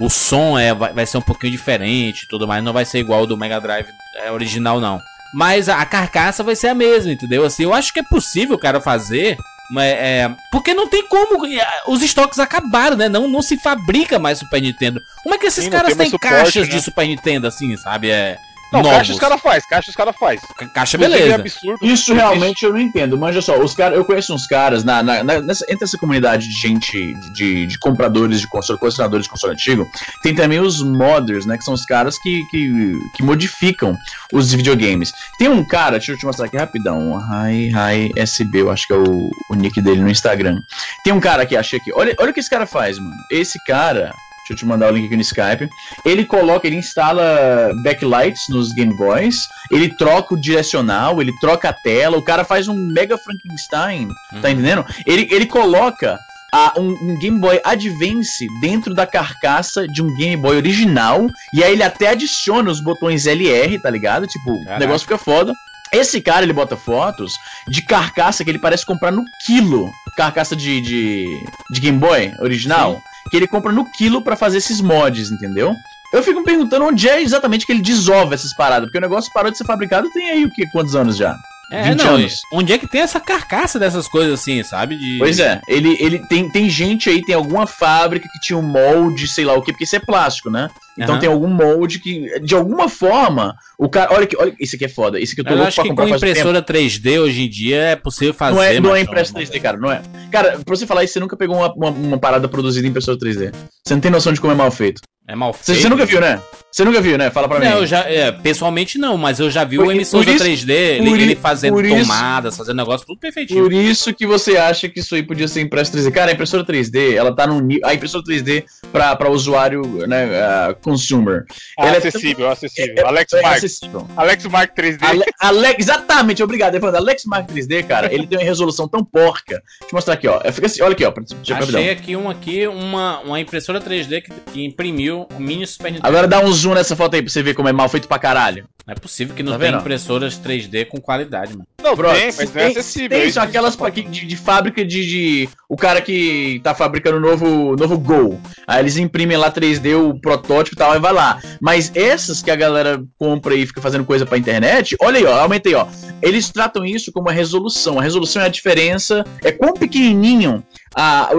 o som é, vai, vai ser um pouquinho diferente e tudo mais, não vai ser igual ao do Mega Drive é, original, não. Mas a, a carcaça vai ser a mesma, entendeu? Assim, eu acho que é possível o cara fazer mas, é, porque não tem como. é, Os estoques acabaram, né? Não, não se fabrica mais Super Nintendo. Como é que esses Sim, caras têm suporte, caixas né? de Super Nintendo assim, sabe? É, Não, novos. caixa os caras faz, caixa os caras faz. Ca- Caixa beleza. É absurdo. Isso realmente eu não entendo. Manja só, os cara, eu conheço uns caras na, na- na- nessa, entre essa comunidade de gente, de, de compradores de console, colecionadores de console antigo, tem também os modders, né? Que são os caras que, que, que modificam os videogames. Tem um cara, deixa eu te mostrar aqui rapidão. Hi, hi, SB, eu acho que é o, o nick dele no Instagram. Tem um cara aqui, achei aqui. Olha, olha o que esse cara faz, mano. Esse cara. Deixa eu te mandar o link aqui no Skype. Ele coloca, ele instala backlights nos Game Boys, ele troca o direcional, ele troca a tela, o cara faz um mega Frankenstein, tá Uhum. entendendo? Ele, ele coloca a- um, um Game Boy Advance dentro da carcaça de um Game Boy original, e aí ele até adiciona os botões LR, tá ligado? Tipo, o Caraca. negócio fica foda. Esse cara, ele bota fotos de carcaça que ele parece comprar no quilo. Carcaça de, de, de Game Boy original. Que ele compra no quilo pra fazer esses mods, entendeu? Eu fico me perguntando onde é exatamente que ele desova essas paradas. Porque o negócio parou de ser fabricado tem aí o que? Quantos anos já? É, 20 não, anos. onde é que tem essa carcaça dessas coisas assim, sabe? De... Pois é, ele, ele tem, tem gente aí, tem alguma fábrica que tinha um molde, sei lá o que, porque isso é plástico, né? Então Aham. tem algum molde que, de alguma forma, o cara. Olha que, olha, isso aqui é foda. Isso aqui eu tô Eu louco acho pra que comprar com faz tempo. impressora 3D hoje em dia é possível fazer. Não é, não é mas impresso 3D, cara, não é. Cara, pra você falar isso, você nunca pegou uma, uma, uma parada produzida em impressora 3D. Você não tem noção de como é mal feito. É mal Você, feito. você nunca viu, né? Você nunca viu, né? Fala pra mim. Não, eu já, é, pessoalmente não, mas eu já vi Por- o emissor isso- 3D, ele, ele fazendo isso- tomadas, fazendo negócio tudo perfeitinho. Por isso que você acha que isso aí podia ser impresso 3D. Cara, a impressora 3D, ela tá no nível. A impressora 3D pra, pra usuário, né, ah, consumer. Ela é acessível, acessível. Alex É Mark. acessível. Alex Mark 3D. Ale, Ale- exatamente, obrigado. Evandro. Alex Mark 3D, cara, ele tem uma resolução tão porca. Deixa eu mostrar aqui, ó. Fica assim, olha aqui, ó. rapidão. Achei aqui um aqui, uma, uma impressora 3D que, que imprimiu o mini Super Nintendo. Agora dá um zoom nessa foto aí pra você ver como é mal feito pra caralho. Não é possível que não Tá tenha impressões 3D com qualidade, mano. Não, Bro, tem, mas não é acessível. Tem, é são aquelas de, de fábrica de, de- O cara que tá fabricando o novo, novo Gol. Aí eles imprimem lá 3D o protótipo tal, e vai lá. Mas essas que a galera compra e fica fazendo coisa pra internet, olha aí, ó, aumentei, ó. Eles tratam isso como a resolução. A resolução é a diferença, é quão pequenininho a,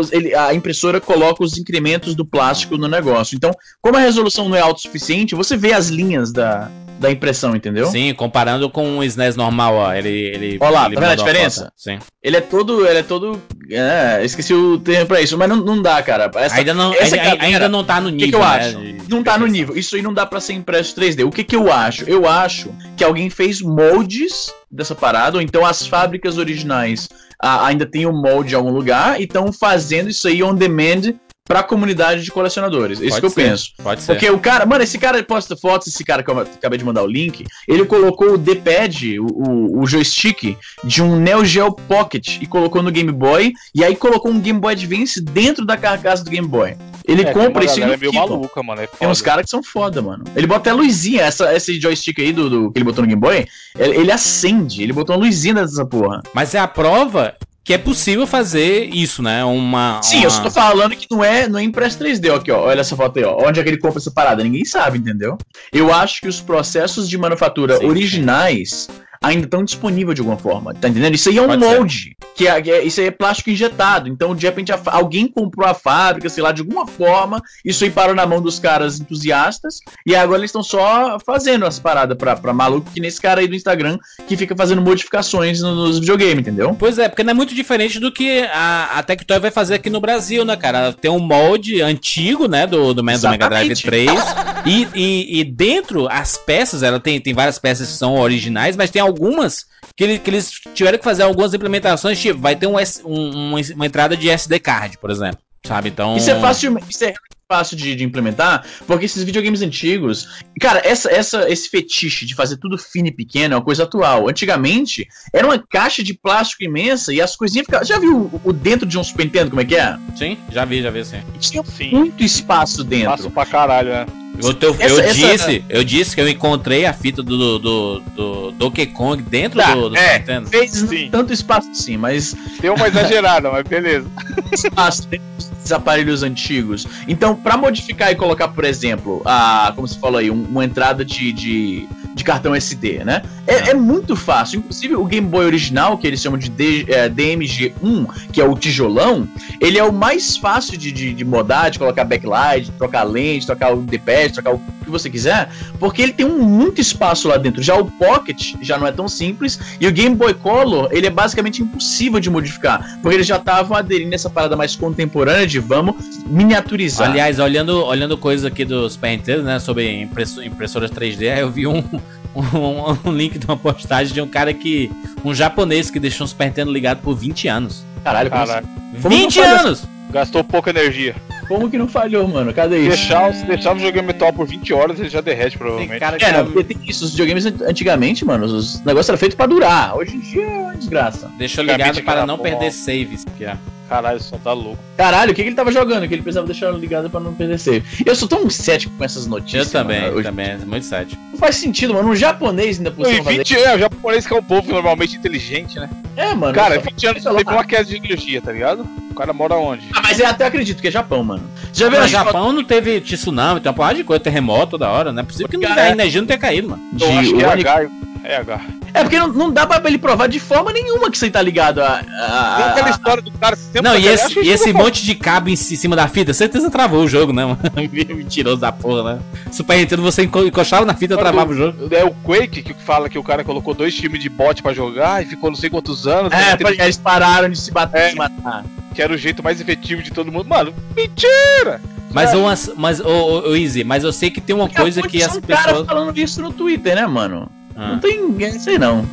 a impressora coloca os incrementos do plástico no negócio. Então, como a resolução não é autossuficiente, você vê as linhas da, da impressão, entendeu? Sim, comparando com o SNES normal, ó. Ele. ele Ó lá, ele tá vendo a diferença? foto. Sim. Ele é todo. Ele é todo. É, esqueci o termo pra isso, mas não, não dá, cara. Essa- ainda, não, essa ainda, cadeira- ainda não tá no que nível. que eu né, acho? de- não tá no nível. Isso aí não dá pra ser impresso 3D. O que que eu acho? Eu acho que alguém fez moldes dessa parada, ou então as fábricas originais ah, ainda tem o molde em algum lugar e estão fazendo isso aí on demand pra comunidade de colecionadores. Isso Pode que eu ser. penso. Pode ser. Porque o cara, mano, esse cara posta fotos, esse cara que eu acabei de mandar o link, ele colocou o D-pad, o, o, o joystick, de um Neo Geo Pocket e colocou no Game Boy, e aí colocou um Game Boy Advance dentro da carcaça do Game Boy. Ele É, compra isso e não meio maluca, mano. É Tem uns foda. caras que são foda, mano. Ele bota até luzinha, essa, esse joystick aí do, do- que ele botou no Game Boy, ele, ele acende, ele botou uma luzinha nessa porra. Mas é a prova que é possível fazer isso, né? Uma. Sim, uma... eu só tô falando que não é, não é impresso 3D, ó, aqui, ó. Olha essa foto aí, ó. Onde é que ele compra essa parada? Ninguém sabe, entendeu? Eu acho que os processos de manufatura Sim, originais ainda estão disponíveis de alguma forma, tá entendendo? Isso aí é um Pode ser. molde, que é, que é- isso aí é plástico injetado. Então, de repente, a alguém comprou a fábrica, sei lá, de alguma forma, isso aí parou na mão dos caras entusiastas, e agora eles estão só fazendo as paradas pra, pra maluco, que nesse cara aí do Instagram, que fica fazendo modificações no- nos videogames, entendeu? Pois é, porque não é muito diferente do que a, a Tectoy vai fazer aqui no Brasil, né, cara? Tem um molde antigo, né, do, do, do Mega Drive Exatamente. 3. E, e, e dentro, as peças, ela tem, tem várias peças que são originais, mas tem algumas que, ele- que eles tiveram que fazer algumas implementações, tipo, vai ter um, um- uma, uma entrada de SD card, por exemplo. Sabe? Então. Isso é fácil, isso é fácil de, de implementar, porque esses videogames antigos, cara, essa, essa, esse fetiche de fazer tudo fino e pequeno é uma coisa atual. Antigamente era uma caixa de plástico imensa e as coisinhas ficavam. Já viu o, o dentro de um Super Nintendo como é que é? Sim, já vi, já vi sim. Tinha Sim. muito espaço dentro. Passo pra caralho, né? Eu, eu Essa- essa- disse, eu disse que eu encontrei a fita do, do, do Donkey Kong dentro Tá, do, do é. Nintendo. Fez Sim. tanto espaço assim, mas Deu uma exagerada, mas beleza. espaço dentro desses aparelhos antigos. Então, para modificar e colocar, por exemplo, a, como você falou aí, um- uma entrada de, de, de cartão SD, né? É, é muito fácil. Inclusive, o Game Boy original, que eles chamam de D- é, DMG1, que é o tijolão, ele é o mais fácil de, de, de modar, de colocar backlight, trocar lente, trocar o Trocar o, que você quiser, porque ele tem um, muito espaço lá dentro. Já o Pocket já não é tão simples, e o Game Boy Color, ele é basicamente impossível de modificar, porque eles já estavam aderindo essa parada mais contemporânea de vamos miniaturizar. Aliás, olhando, olhando coisas aqui do Super Nintendo, né, sobre impresso- impressoras 3D, aí eu vi um, um, um link de uma postagem de um cara que. Um japonês que deixou um Super Nintendo ligado por 20 anos. Caralho, como, Caralho, Como 20 não faz anos! gastou pouca energia. Como que não falhou, mano? Cadê isso? Deixar, se deixar o videogame metal por 20 horas, ele já derrete, Tem provavelmente. cara que É, não, porque tem isso. Os videogames antigamente, mano, os negócios eram feitos pra durar. Hoje em dia é uma desgraça. deixou Antigamente ligado para não porra. perder saves. Que é. Caralho, só tá louco. Caralho, o que, que ele tava jogando? Que ele precisava deixar ligado pra não perder save. Eu sou tão cético com essas Eu notícias. também, mano, hoje- também, muito sério. Não faz sentido, mano. Um japonês ainda por cima fazer 20 é, o japonês que é um povo normalmente inteligente, né? É, mano. Cara, só- 20 anos teve uma queda de energia, tá ligado? O cara mora onde? Ah, mas eu até acredito que é Japão, mano. Você já viu No as fotos Japão não teve tsunami, tem uma porrada de coisa, terremoto toda hora, não é possível que não, Cara, a é. energia não tenha caído, mano. de Eu acho que é? H. É H. É porque não, não dá pra ele provar de forma nenhuma que você tá ligado a. a- Tem aquela história do cara sempre Não, e esse, e esse monte de cabo em ci- cima da fita, certeza travou o jogo, né, mano? Mentiroso da porra, né? Super Nintendo, você enco- encostava na fita, travava o jogo. É o Quake que fala que o cara colocou dois times de bot pra jogar e ficou não sei quantos anos. É, né, pra- eles pararam de se bater, É. se matar. Que era o jeito mais efetivo de todo mundo. Mano, mentira! Mas, umas, mas ô, ô, ô, Easy, mas eu sei que tem uma coisa que as um cara pessoas. falando disso no Twitter, né, mano? Ah. Não tem. é, Sei não.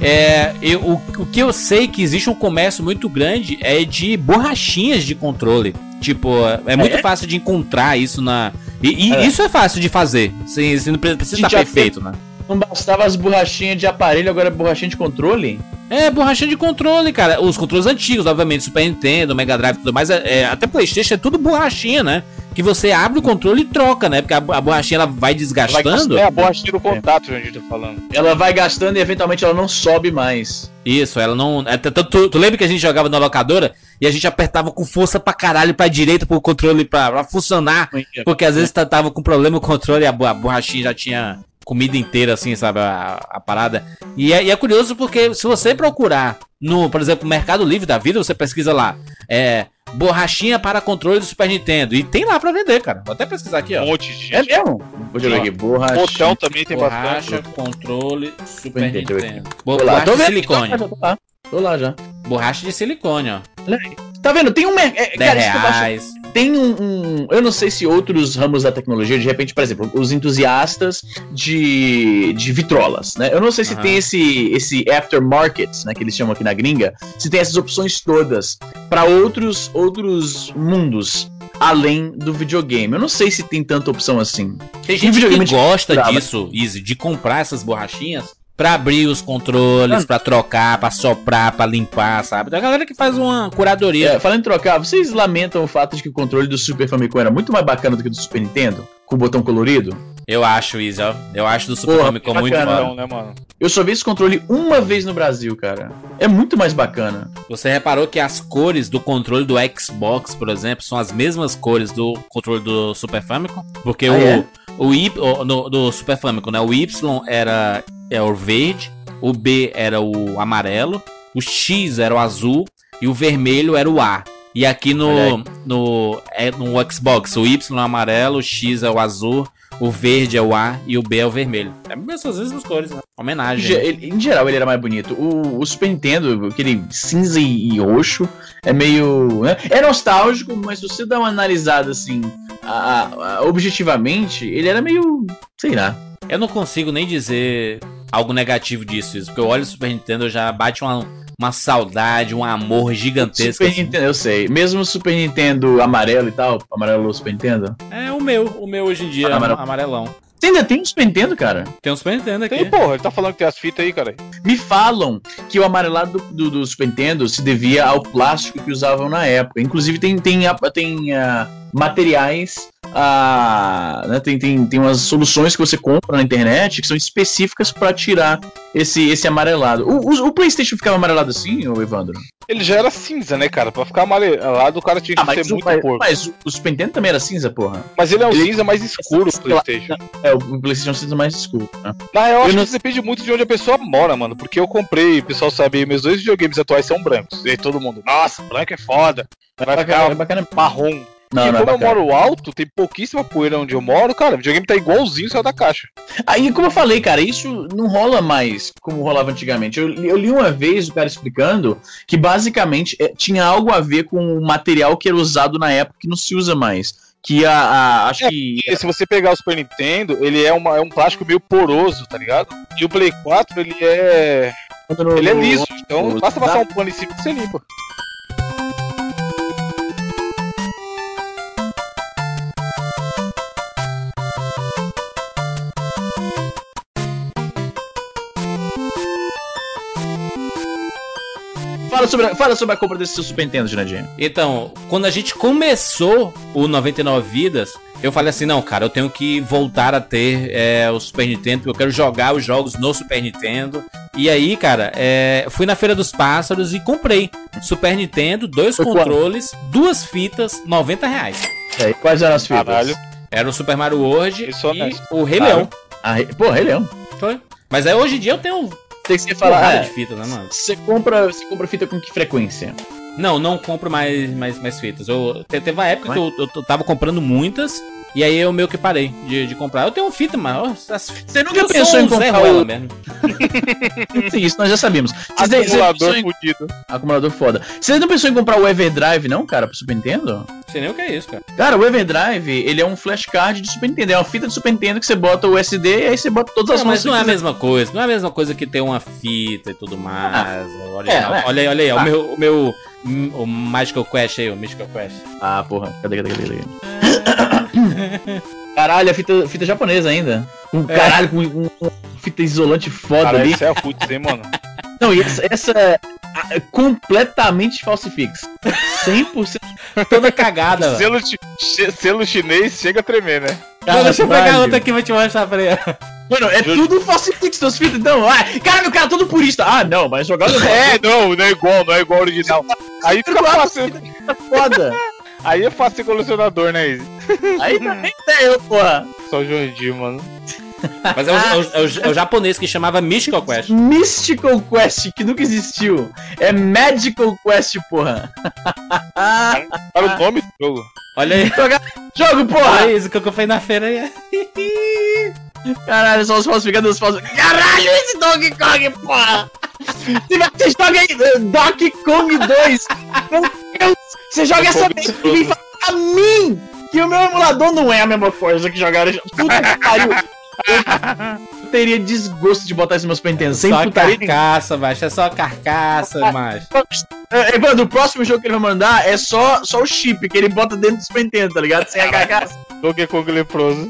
É, eu, o, o que eu sei que existe um comércio muito grande é de borrachinhas de controle. Tipo, é muito É? fácil de encontrar isso na. E, e É. isso é fácil de fazer. Sem- não pre- precisa estar perfeito, né? Não bastava as borrachinhas de aparelho, agora é borrachinha de controle? É, borrachinha de controle, cara. Os controles antigos, obviamente, Super Nintendo, Mega Drive e tudo mais, é, é, até Playstation é tudo borrachinha, né? Que você abre o controle e troca, né? Porque a, a borrachinha ela vai desgastando. É a borrachinha do contato, gente, tá falando. Ela vai gastando e eventualmente ela não sobe mais. Isso, ela não. é, tu, tu- tu lembra que a gente jogava na locadora e a gente apertava com força pra caralho pra direita pro controle pra, pra funcionar? Porque às vezes tava com problema o controle e a, a borrachinha já tinha comida inteira, assim, sabe? A, a parada. E é, e é curioso porque se você procurar no, por exemplo, Mercado Livre da vida, você pesquisa lá, é. Borrachinha para controle do Super Nintendo. E tem lá pra vender, cara. Vou até pesquisar aqui, Um ó. monte de É gente. mesmo? Vou jogar aqui, borracha. Botão também tem Borracha, bastante. controle, Super Nintendo, Nintendo. Borracha tô de vendo. silicone. Tô lá, tô lá. Tô lá já. Borracha de silicone, ó. Tá vendo? Tem um mercado. 10 cara, isso que eu acho reais. tem um, um- Eu não sei se outros ramos da tecnologia, de repente, por exemplo, os entusiastas de, de vitrolas, né? Eu não sei se Aham. tem esse, esse aftermarket, né? Que eles chamam aqui na gringa, se tem essas opções todas para outros, outros mundos. Além do videogame. Eu não sei se tem tanta opção assim. Tem gente que gosta brava. disso, Easy, de comprar essas borrachinhas pra abrir os controles, pra trocar, pra soprar, pra limpar, sabe? Tem a galera que faz uma curadoria. É, falando em trocar, vocês lamentam o fato de que o controle do Super Famicom era muito mais bacana do que o do Super Nintendo? Com o botão colorido? Eu acho, Easy, ó. Eu acho do Super Porra, Famicom muito bacana. foda. Não, né, mano? Eu só vi esse controle uma vez no Brasil, cara. É muito mais bacana. Você reparou que as cores do controle do Xbox, por exemplo, são as mesmas cores do controle do Super Famicom? Porque Ah, o, é? O Y no- do Super Famicom, né? O Y era é o verde, o B era o amarelo, o X era o azul e o vermelho era o A. E aqui no, no, é, no Xbox, o Y é o amarelo, o X é o azul, o verde é o A e o B é o vermelho. É as mesmas cores, né? Em, Homenagem. ge- né? ele- em geral, ele era mais bonito. O, o Super Nintendo, aquele cinza e, e roxo, é meio. né? É nostálgico, mas se você dá uma analisada assim, a- a- objetivamente, ele era meio. sei lá. Eu não consigo nem dizer algo negativo disso, isso, porque eu olho o Super Nintendo já bate uma, uma saudade, um amor gigantesco. Super assim. Nintendo, eu sei. Mesmo o Super Nintendo amarelo e tal, amarelo Super Nintendo. É o meu, o meu hoje em dia, é Amarelo. amarelão. Você ainda tem um Super Nintendo, cara? Tem um Super Nintendo aqui. Tem, porra, ele tá falando que tem as fitas aí, cara. Me falam que o amarelado do, do, do Super Nintendo se devia ao plástico que usavam na época. Inclusive tem, tem, tem ah, materiais, ah, né, tem, tem, tem umas soluções que você compra na internet que são específicas para tirar esse, esse amarelado. O, o, o PlayStation ficava amarelado assim, ô Evandro? Ele já era cinza, né, cara? Pra ficar amarelado, o cara tinha que Ah, ser muito mas, porco. mas o- Super Nintendo também era cinza, porra. Mas ele é um ele- cinza mais escuro, o PlayStation. É, o PlayStation cinza mais escuro. Né? Na real, eu acho não- que isso depende muito de onde a pessoa mora, mano. Porque eu comprei, o pessoal sabe, meus dois videogames atuais são brancos. E aí todo mundo, nossa, branco é foda. Vai É ficar bacana. marrom. Não, e não é como eu bacana. moro alto, tem pouquíssima poeira onde eu moro, cara, o videogame tá igualzinho saiu da caixa. Aí, como eu falei, cara, isso não rola mais como rolava antigamente. Eu, li- eu li uma vez o cara explicando que basicamente é, tinha algo a ver com o material que era usado na época que não se usa mais. Que a. a- acho É, que. Se você pegar o Super Nintendo, ele é, uma, é um plástico meio poroso, tá ligado? E o Play 4, ele é. Ele é liso, então basta passar um pano em cima e você limpa. Fala sobre, a- fala sobre a compra desse seu Super Nintendo, Ginadinho. Então, quando a gente começou o 99 Vidas, eu falei assim, não, cara, eu tenho que voltar a ter é, o Super Nintendo, porque eu quero jogar os jogos no Super Nintendo. E aí, cara, é, fui na Feira dos Pássaros e comprei Super Nintendo, dois Foi controles, duas fitas, 90 reais. É, quais eram as fitas? Caralho. Era o Super Mario World Isso é e honesto. o Rei Claro. Leão. Ah, pô, Rei Leão. Foi. Mas aí hoje em dia eu tenho Tem que você porrada falar. de fita, né, mano? Você compra, você compra fita com que frequência? Não, não compro mais, mais, mais fitas. Eu, te- teve uma época que eu, eu tava comprando muitas. E aí eu meio que parei de, de comprar. Eu tenho fita, mano. As, Você nunca eu pensou sou em comprar Ruela o... mesmo. Sim, isso nós já sabíamos. Você, tem- você Acumulador em... fudido. Acumulador foda. Você não pensou em comprar o Everdrive, não, cara, pro Super Nintendo? Não sei nem o que é isso, cara. Cara, o Everdrive, ele é um flashcard de Super Nintendo. É uma fita de Super Nintendo que você bota o SD e aí você bota todas as Não, mas músicas não é a mesma coisa. Não é a mesma coisa que ter uma fita e tudo mais. olha, é, aí, é. olha aí, olha aí. Ah. O meu. O meu o Magical Quest aí, o Mystical Quest. Ah, porra. Cadê, cadê, cadê? cadê? Caralho, a fita, fita japonesa ainda. Com, É. Caralho, com, com fita isolante foda Cara, ali. isso é putz, hein, mano? Não, e essa, essa é ah, completamente falsifix. 100% Toda cagada, selo, selo chinês chega a tremer, né? Não, deixa eu pegar outra aqui e vou te mostrar pra ele. Mano, é tudo falsifix das fitas, então. Ah, caralho, o cara é todo purista. Ah, não, mas jogando É, não, não é igual, não é igual ao original. Aí fica fácil. é foda. Aí é fácil ser colecionador, né, Izzy? Aí também tem eu, porra. Só o Joandinho, mano. Mas é o, é o- é o- é o japonês que chamava Mystical Quest. Mystical Quest, que nunca existiu. É Magical Quest, porra. Para o nome do jogo. Olha aí. Jogo, porra! Olha isso que eu comprei na feira aí. Caralho, só os falsificadores falsificadores. Caralho, esse Donkey Kong, porra! Se você joga aí, Donkey Kong 2, meu Deus, você joga essa merda e vem falar a mim que o meu emulador não é a mesma coisa que jogaram. Puta que pariu! Eu teria desgosto de botar esse meu Super Nintendo sem Só putaria. carcaça, macho. É só carcaça, macho. Eh, Evandro, o próximo jogo que ele vai mandar é só, só o chip que ele bota dentro do Super Nintendo, tá ligado? Sem a carcaça. Donkey Kong leproso.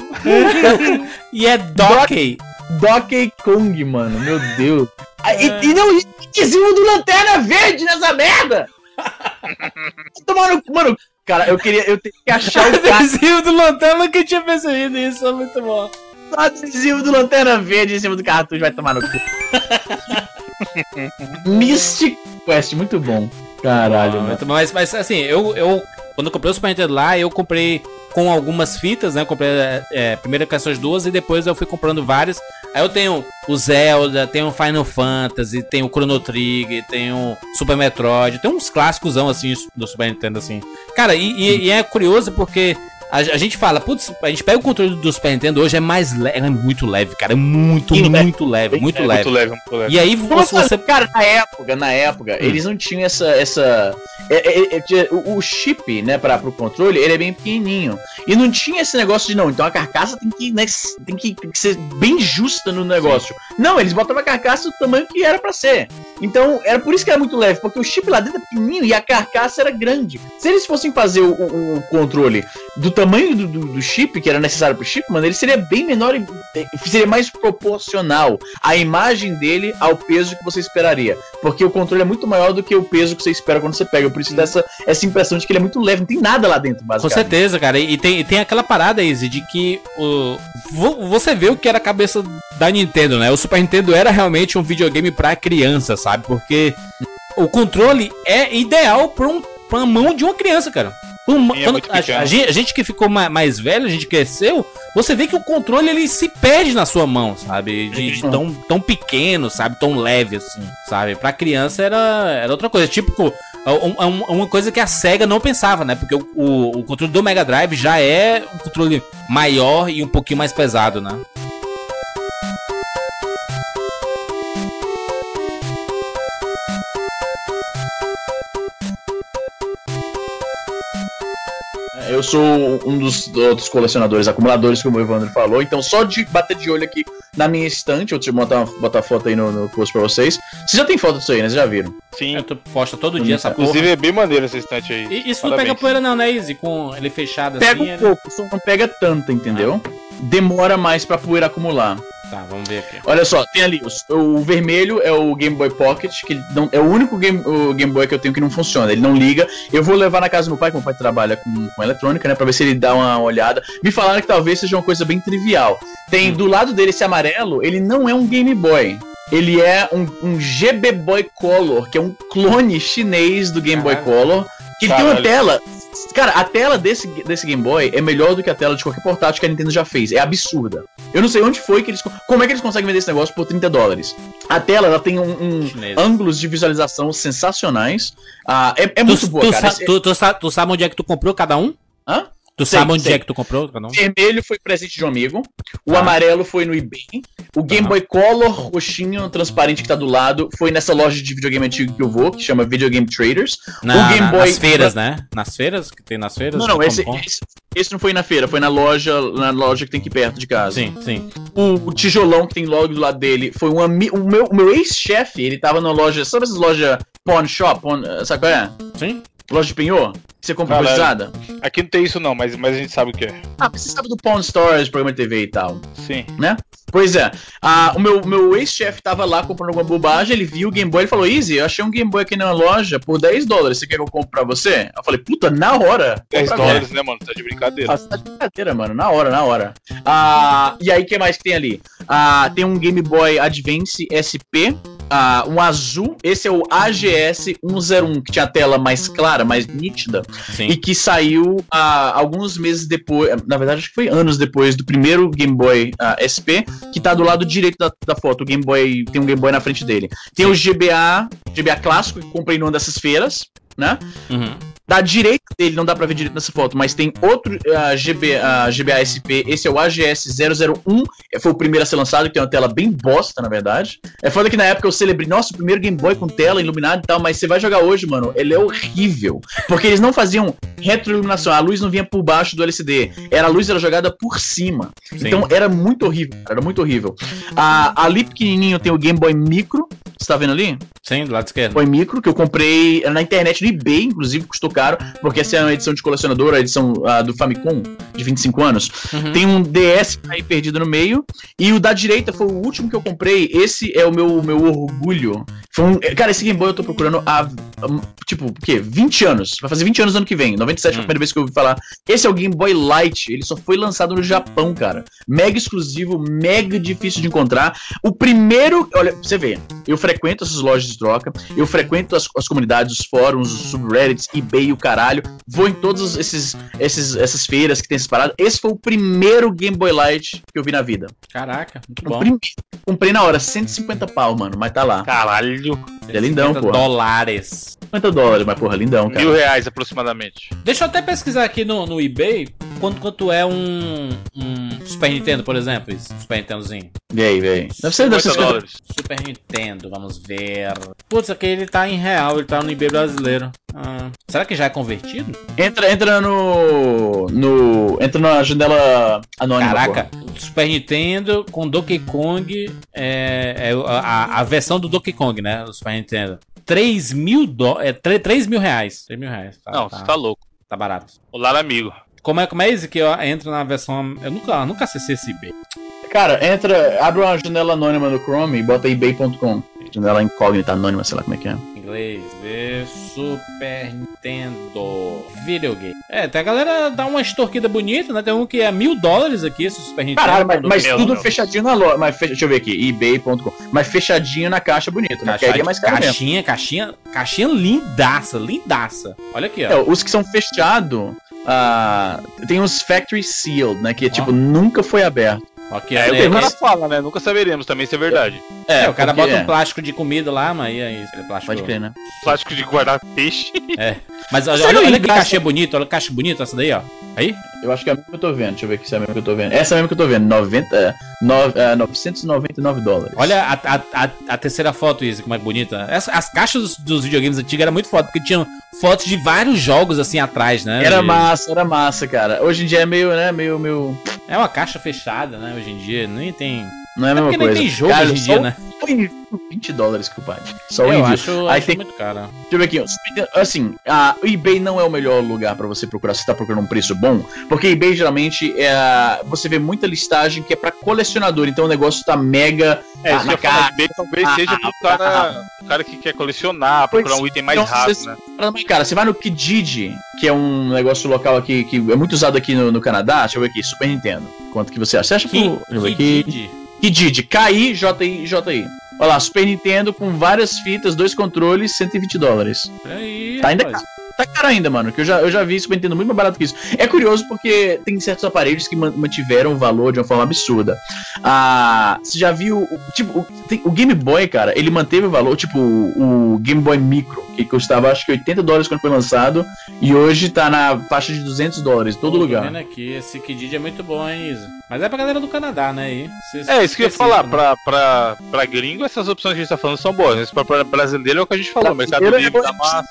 E é Donkey. Donkey Kong, mano, meu Deus. Ah, E, e não, e adesivo do Lanterna Verde nessa merda! Tomando, mano, cara, eu queria, eu tenho que achar o Adesivo do Lanterna que eu tinha percebido isso, é muito bom. do adesivo do Lanterna Verde em cima do cartucho, vai tomar no cu. Mystic Quest, muito bom. Caralho, Ah, mano. Mas, mas assim, eu, eu quando eu comprei o Super Nintendo lá, eu comprei com algumas fitas, né? Eu comprei é, primeiro com essas duas e depois eu fui comprando várias. Aí eu tenho o Zelda, tenho o Final Fantasy, tenho o Chrono Trigger, tenho o Super Metroid, tem uns clássicos assim do Super Nintendo assim. Cara, e, e- e é curioso porque a, a gente fala, putz, a gente pega o controle do Super Nintendo hoje é mais leve, é muito leve, cara, é muito, Sim, leve. muito leve, muito É, leve. Muito leve, muito leve. E aí você, você Cara, na época, na época, eles não tinham essa. essa é- é- é- o, o chip, né, para pro controle, ele é bem pequenininho. E não tinha esse negócio de não, então a carcaça tem que, né, tem que, tem que ser bem justa no negócio. Não, eles botavam a carcaça do tamanho que era pra ser. Então, era por isso que era muito leve, porque o chip lá dentro é pequenininho e a carcaça era grande. Se eles fossem fazer o, o- o controle do tamanho do, do- do chip, que era necessário pro chip, mano, ele seria bem menor e e seria mais proporcional a imagem dele ao peso que você esperaria. Porque o controle é muito maior do que o peso que você espera quando você pega. Por isso dá essa, essa impressão de que ele é muito leve, não tem nada lá dentro, Com basicamente. certeza, cara. E tem, tem aquela parada, Izzy, de que o, vo- você vê o que era a cabeça da Nintendo, né? O Super Nintendo era realmente um videogame pra criança, sabe? Porque o controle é ideal pra, um, pra mão de uma criança, cara. É quando- a, a gente, a gente que ficou ma- mais velho, a gente cresceu, você vê que o controle ele se perde na sua mão, sabe? De, de tão, tão pequeno, sabe? Tão leve assim, sabe? Pra criança era, era outra coisa. Tipo, um- um- uma coisa que a SEGA não pensava, né? Porque o, o, o controle do Mega Drive já é um controle maior e um pouquinho mais pesado, né? Eu sou um dos outros colecionadores, acumuladores, como o Evandro falou. Então, só de bater de olho aqui na minha estante, eu te botar, botar foto aí no, no post pra vocês. Vocês já tem foto disso aí, né? Vocês já viram? Sim. É, tu posta todo dia essa porra. Inclusive é bem maneiro essa estante aí. E isso não Parabéns. pega poeira não, né, Izzy? Com ele fechado Pega assim. um ele- pouco, só não pega tanta, entendeu? Demora mais pra poeira acumular. Tá, vamos ver aqui. Olha só, tem ali, os- o, vermelho é o Game Boy Pocket, que não, é o único game, o Game Boy que eu tenho que não funciona, ele não liga. Eu vou levar na casa do meu pai, que meu pai trabalha com, com eletrônica, né, pra ver se ele dá uma olhada. Me falaram que talvez seja uma coisa bem trivial. Tem do lado dele esse amarelo, ele não é um Game Boy. Ele é um, um GB Boy Color, que é um clone chinês do Game Boy Caralho. Color. Que ele tem uma Caralho. tela. Cara, a tela desse, desse Game Boy é melhor do que a tela de qualquer portátil que a Nintendo já fez. É absurda. Eu não sei onde foi que eles. Como é que eles conseguem vender esse negócio por 30 dólares? A tela ela tem um, um ângulos de visualização sensacionais. Ah, é, é Tu, muito boa, tu cara. sa- Esse- tu- tu sa- tu sabe onde é que tu comprou cada um? Hã? Tu Sei, sabe onde sei. é que tu comprou cada um? vermelho foi presente de um amigo. O Tá. amarelo foi no eBay. O Game Aham. Boy Color roxinho, transparente que tá do lado, foi nessa loja de videogame antigo que eu vou, que chama Video Game Traders. Na, o Game na- Boy- nas feiras, né? Nas feiras? Que tem nas feiras? Não, não, esse, esse, esse não foi na feira, foi na loja, na loja que tem aqui perto de casa. Sim, sim. O, o tijolão que tem logo do lado dele foi um ami- o meu, meu ex-chefe, ele tava numa loja, sabe essas lojas pawn shop, pawn, sabe qual é? Sim? Loja de penhor? Você compra Caralho. coisada? Aqui não tem isso não, mas, mas a gente sabe o que é. Ah, você sabe do Pawn Stores, programa de TV e tal. Sim. Pois é, ah, o meu, meu ex-chefe tava lá comprando alguma bobagem, ele viu o Game Boy e falou: Easy, eu achei um Game Boy aqui na loja por 10 dólares, você quer que eu compre pra você? Eu falei, puta, na hora. 10 Compra dólares, né, mano? Tá de brincadeira. Ah, você tá de brincadeira, mano. Na hora, na hora. Ah, e aí, o que mais que tem ali? Ah, tem um Game Boy Advance SP. Ah, um azul. Esse é o AGS 101, que tinha a tela mais clara, mais nítida. Sim. E que saiu ah, alguns meses depois. Na verdade, acho que foi anos depois do primeiro Game Boy ah, SP, que tá do lado direito da, da foto. O Game Boy. Tem um Game Boy na frente dele. Tem o GBA, GBA clássico, que comprei numa dessas feiras, né? Uhum. Da direita dele, não dá pra ver direito nessa foto, mas tem outro ah, GB, ah, GBA SP, esse é o AGS 001, eh, foi o primeiro a ser lançado, que tem uma tela bem bosta, na verdade. É foda que na época eu celebrei, nossa, o primeiro Game Boy com tela iluminada e tal, mas você vai jogar hoje, mano, ele é horrível. Porque eles não faziam retroiluminação, a luz não vinha por baixo do LCD, era a luz era jogada por cima. Sim. Então era muito horrível, cara, era muito horrível. Ah, ali pequenininho tem o Game Boy Micro, você tá vendo ali? Sim, do lado esquerdo. Foi micro que eu comprei na internet no eBay, inclusive custou caro, porque essa é uma edição de colecionador, a edição ah, do Famicom de 25 anos. Uhum. Tem um DS aí perdido no meio e o da direita foi o último que eu comprei. Esse é o meu meu orgulho. Foi um, cara, esse Game Boy eu tô procurando há tipo, o quê? 20 anos. Vai fazer 20 anos no ano que vem. 97 foi a Hum. primeira vez que eu ouvi falar. Esse é o Game Boy Light. Ele só foi lançado no Japão, cara. Mega exclusivo, mega difícil de encontrar. O primeiro, olha, você vê, eu frequento essas lojas de troca, eu frequento as, as comunidades, os fóruns, os subreddits, eBay o caralho. Vou em todas esses, esses, essas feiras que tem essas paradas. Esse foi o primeiro Game Boy Light que eu vi na vida. Caraca, muito bom. primeiro. Comprei na hora, 150 pau, mano, mas tá lá. Caralho. É lindão, 50 pô. dólares. 50 dólares, mas porra, lindão, cara. Mil reais aproximadamente. Deixa eu até pesquisar aqui no, no eBay quanto, quanto é um, um Super Nintendo, por exemplo. Esse Super Nintendozinho. E aí, velho? Deve ser, deve ser 50 50 dólares. Super Nintendo, vamos ver. Putz, aqui ele tá em real, ele tá no eBay brasileiro. Ah, será que já é convertido? Entra, entra no. no. Entra na janela anônima. Caraca, o Super Nintendo com Donkey Kong é, é a, a- a versão do Donkey Kong, né? Do Super Nintendo. 3 mil, do, é, 3, 3 mil reais. 3 mil reais. Tá, Não, tá, você tá louco. tá barato. Olá, amigo. Como é, como é isso que eu entro na versão. Eu nunca, nunca acessei esse eBay. Cara, entra. Abre uma janela anônima no Chrome e bota ebay.com. Janela incógnita anônima, sei lá como é que é. Inglês, ver Super Nintendo videogame. É, tem a galera dá uma extorquida bonita, né? Tem um que é mil dólares aqui, esse Super Nintendo. Caralho, mas, mas tudo meu. fechadinho na loja. Mas fecha- deixa eu ver aqui, ebay.com. Mas fechadinho na caixa bonito, né? Aí é mais caro mesmo. caixinha, caixinha, caixinha lindaça, lindaça. Olha aqui, ó. É, os que são fechados, ah, tem os factory sealed, né? Que tipo, nunca foi aberto. Aqui, É, ó, o né, que o cara esse- fala, né? Nunca saberemos também se é verdade. é, o cara bota um é, plástico de comida lá, mas e aí, aquele plástico. Pode crer, né? Plástico de guardar peixe. Mas olha, olha, olha que caixinha bonita, olha que caixa bonita essa daí, ó. Aí? Eu acho que é a mesma que eu tô vendo. Deixa eu ver aqui se é a mesma que eu tô vendo. Essa é a mesma que eu tô vendo. 90, no, é, 999 dólares. Olha a, a, a, a terceira foto, Izzy, como é bonita. Essa- as caixas dos, dos videogames antigos eram muito foda, porque tinham fotos de vários jogos assim atrás, né? Era De- massa, era massa, cara. Hoje em dia é meio, né? Meio, meio. É uma caixa fechada, né? Hoje em dia, nem tem. Não é a É mesma porque nem coisa. tem jogo Cara, hoje em só dia, o- né? Foi 20 dólares, compadre. Só o Eu envio. acho, Aí acho tem- muito caro. Deixa eu ver aqui. Assim, a, o eBay não é o melhor lugar pra você procurar se tá procurando um preço bom, porque eBay geralmente é você vê muita listagem que é pra colecionador, então o negócio tá mega É, Ah, que na eu cara. eBay talvez Ah, seja pro cara, o cara que quer colecionar, Pois, procurar um item mais então, raro, vocês- né? Cara, você vai no Kijiji, que é um negócio local aqui que é muito usado aqui no, no Canadá. Deixa eu ver aqui, Super Nintendo. Quanto que você acha? Você acha que. Que, eu ver que. Didi. Kijiji, K-I-J-I-J-I. Olha lá, Super Nintendo com várias fitas, dois controles, 120 dólares. Aí, Tá ainda rapaz. Tá caro ainda, mano, que eu já, eu já vi Super Nintendo muito mais barato que isso. É curioso porque tem certos aparelhos que man- mantiveram o valor de uma forma absurda. Ah, você já viu, o- tipo, o, tem- o Game Boy, cara, ele manteve o valor, tipo, o, o Game Boy Micro, que custava acho que 80 dólares quando foi lançado, e hoje tá na faixa de 200 dólares em todo Pô, lugar. vendo aqui, esse Kidid é muito bom, hein, Isa? Mas é pra galera do Canadá, né? aí. Cês- É, isso que eu ia falar, né? pra, pra, pra gringo essas opções que a gente tá falando são boas, mas pra, pra brasileiro é o que a gente falou, Mercado Livre é da massa,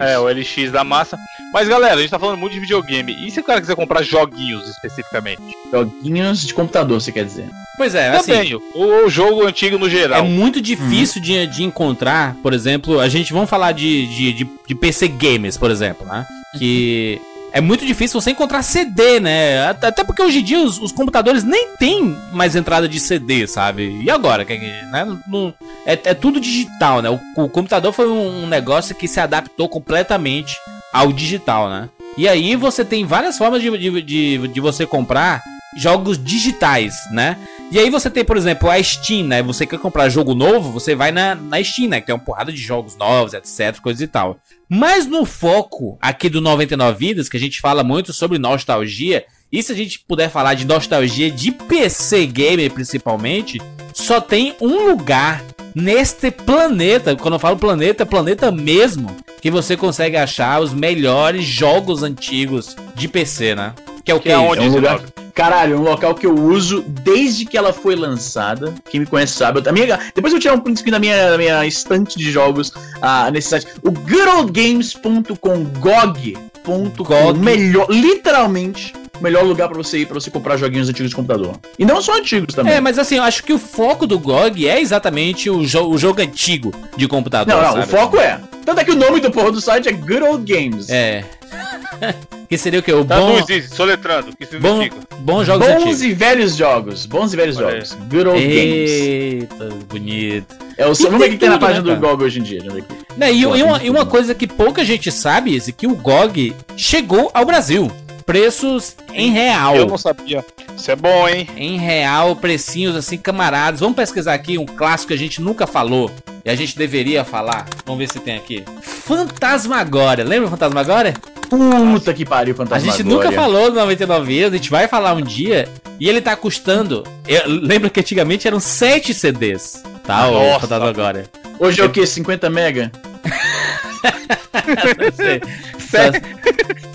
é, o LX da massa. Mas galera, a gente tá falando muito de videogame, e se o cara quiser comprar joguinhos especificamente? Joguinhos de computador, você quer dizer. Pois é, assim. Também, o, o jogo antigo no É geral. muito difícil de, de encontrar, por exemplo, a gente vamos falar de, de, de, de PC Games, por exemplo, né? Que é muito difícil você encontrar CD, né? Até porque hoje em dia os, os computadores nem tem mais entrada de CD, sabe? E agora? Né? Não- é, é tudo digital, né? O, o computador foi um, um negócio que se adaptou completamente ao digital, né? E aí você tem várias formas de, de, de, de você comprar jogos digitais, né? E aí você tem, por exemplo, a Steam, né? Você quer comprar jogo novo, você vai na, na Steam, né? Que tem uma porrada de jogos novos, etc, coisa e tal. Mas no foco aqui do 99 Vidas, que a gente fala muito sobre nostalgia, e se a gente puder falar de nostalgia de PC Gamer principalmente, só tem um lugar neste planeta, quando eu falo planeta, é planeta mesmo, que você consegue achar os melhores jogos antigos de PC, né? Que é o Que é Isso? onde, É um lugar-? Caralho, é um local que eu uso desde que ela foi lançada. Quem me conhece sabe. A minha, depois eu vou tirar um print screen da minha, da minha estante de jogos ah, nesse site. O goodoldgames.com, GOG.com, GOG. melhor, literalmente, o melhor lugar pra você ir pra você comprar joguinhos antigos de computador. E não só antigos também. É, mas assim, eu acho que o foco do GOG é exatamente o, jo o jogo antigo de computador. não, não, o sabe? foco é. Tanto é que o nome do porra do site é Good Old Games. É. que seria o que? O Tá bom, Traduz soletrando, o que bom, bons jogos Bons antigos. e velhos jogos. Bons e velhos Olha jogos. Good Old Games. Eita, bonito. É o Vamos ver o tem que tem na tudo, página né, do? GOG hoje em dia. Né, e, Pô, e uma, e uma coisa que pouca gente sabe, Izzy, que o GOG chegou ao Brasil. Preços em real. Eu não sabia. Isso é bom, hein? Em real, precinhos assim, camaradas. Vamos pesquisar aqui um clássico que a gente nunca falou. E a gente deveria falar. Vamos ver se tem aqui. Fantasmagória. Lembra Fantasmagória? Puta que pariu, A Fantasmagória. gente nunca falou do 99 vidas, a gente vai falar um dia. E ele tá custando. eu- lembra que antigamente eram 7 CDs. Tá, o Nossa. Fantasmagória. Hoje é o que? 50 mega? Não sei. Sete-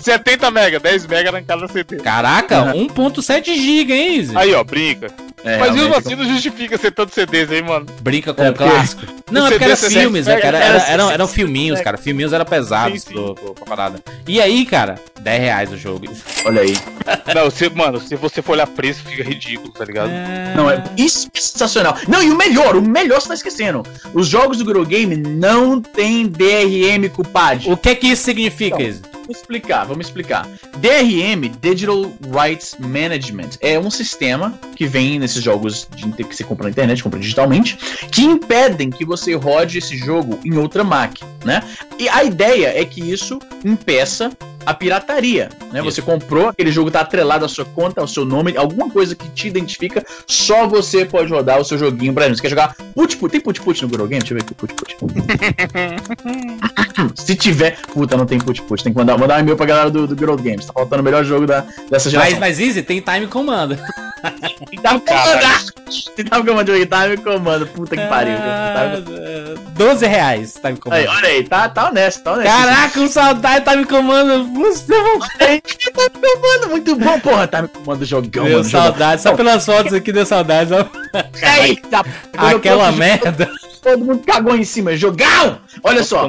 70 mega, 10 mega em cada CD. Caraca, 1.7 GB, hein, Izzy? Aí, ó, brinca. É, Mas mesmo assim não justifica ser tantos CDs aí, mano. Brinca com É, o porque- clássico. Não, é o porque era filmes, né, cara? era- Era, eram, eram filminhos, cara. Filminhos eram pesados Sim, sim. pro, pro, pra parada. E aí, cara, 10 reais o jogo. Olha aí. Não, você, mano, se você for olhar preço, fica ridículo, tá ligado? Não, é isso é sensacional. Não, e o melhor, o melhor você tá esquecendo. Os jogos do Girl Game não tem DRM, culpade. O que é que isso significa, Não. Vamos explicar, vamos explicar. DRM, Digital Rights Management, é um sistema que vem nesses jogos de, que você compra na internet, compra digitalmente, que impedem que você rode esse jogo em outra máquina, né? E a ideia é que isso impeça a pirataria, né? Você comprou, aquele jogo tá atrelado à sua conta, ao seu nome, alguma coisa que te identifica, só você pode rodar o seu joguinho. Por exemplo, você quer jogar Put Put, tem Put Put no Google Game? Deixa eu ver aqui, Put Put. Se tiver, puta, não tem Put Put, tem que mandar, mandar um e-mail pra galera do, do Girl Games, tá faltando o melhor jogo da, dessa Mas, geração. mas Easy, tem time comando. Tem time comando, tem time comando, time comando, puta que pariu. Ah, Time- 12 reais time comando. Aí, olha aí, tá, tá honesto, tá honesto. Caraca, com saudade time comando. Você Aí, time comando, muito bom, porra, time comando, jogão, Deu mano, jogão. saudade, só pelas fotos aqui deu saudade. ó. Tá, eu Aquela merda. Todo mundo cagou em cima, jogão! Olha só.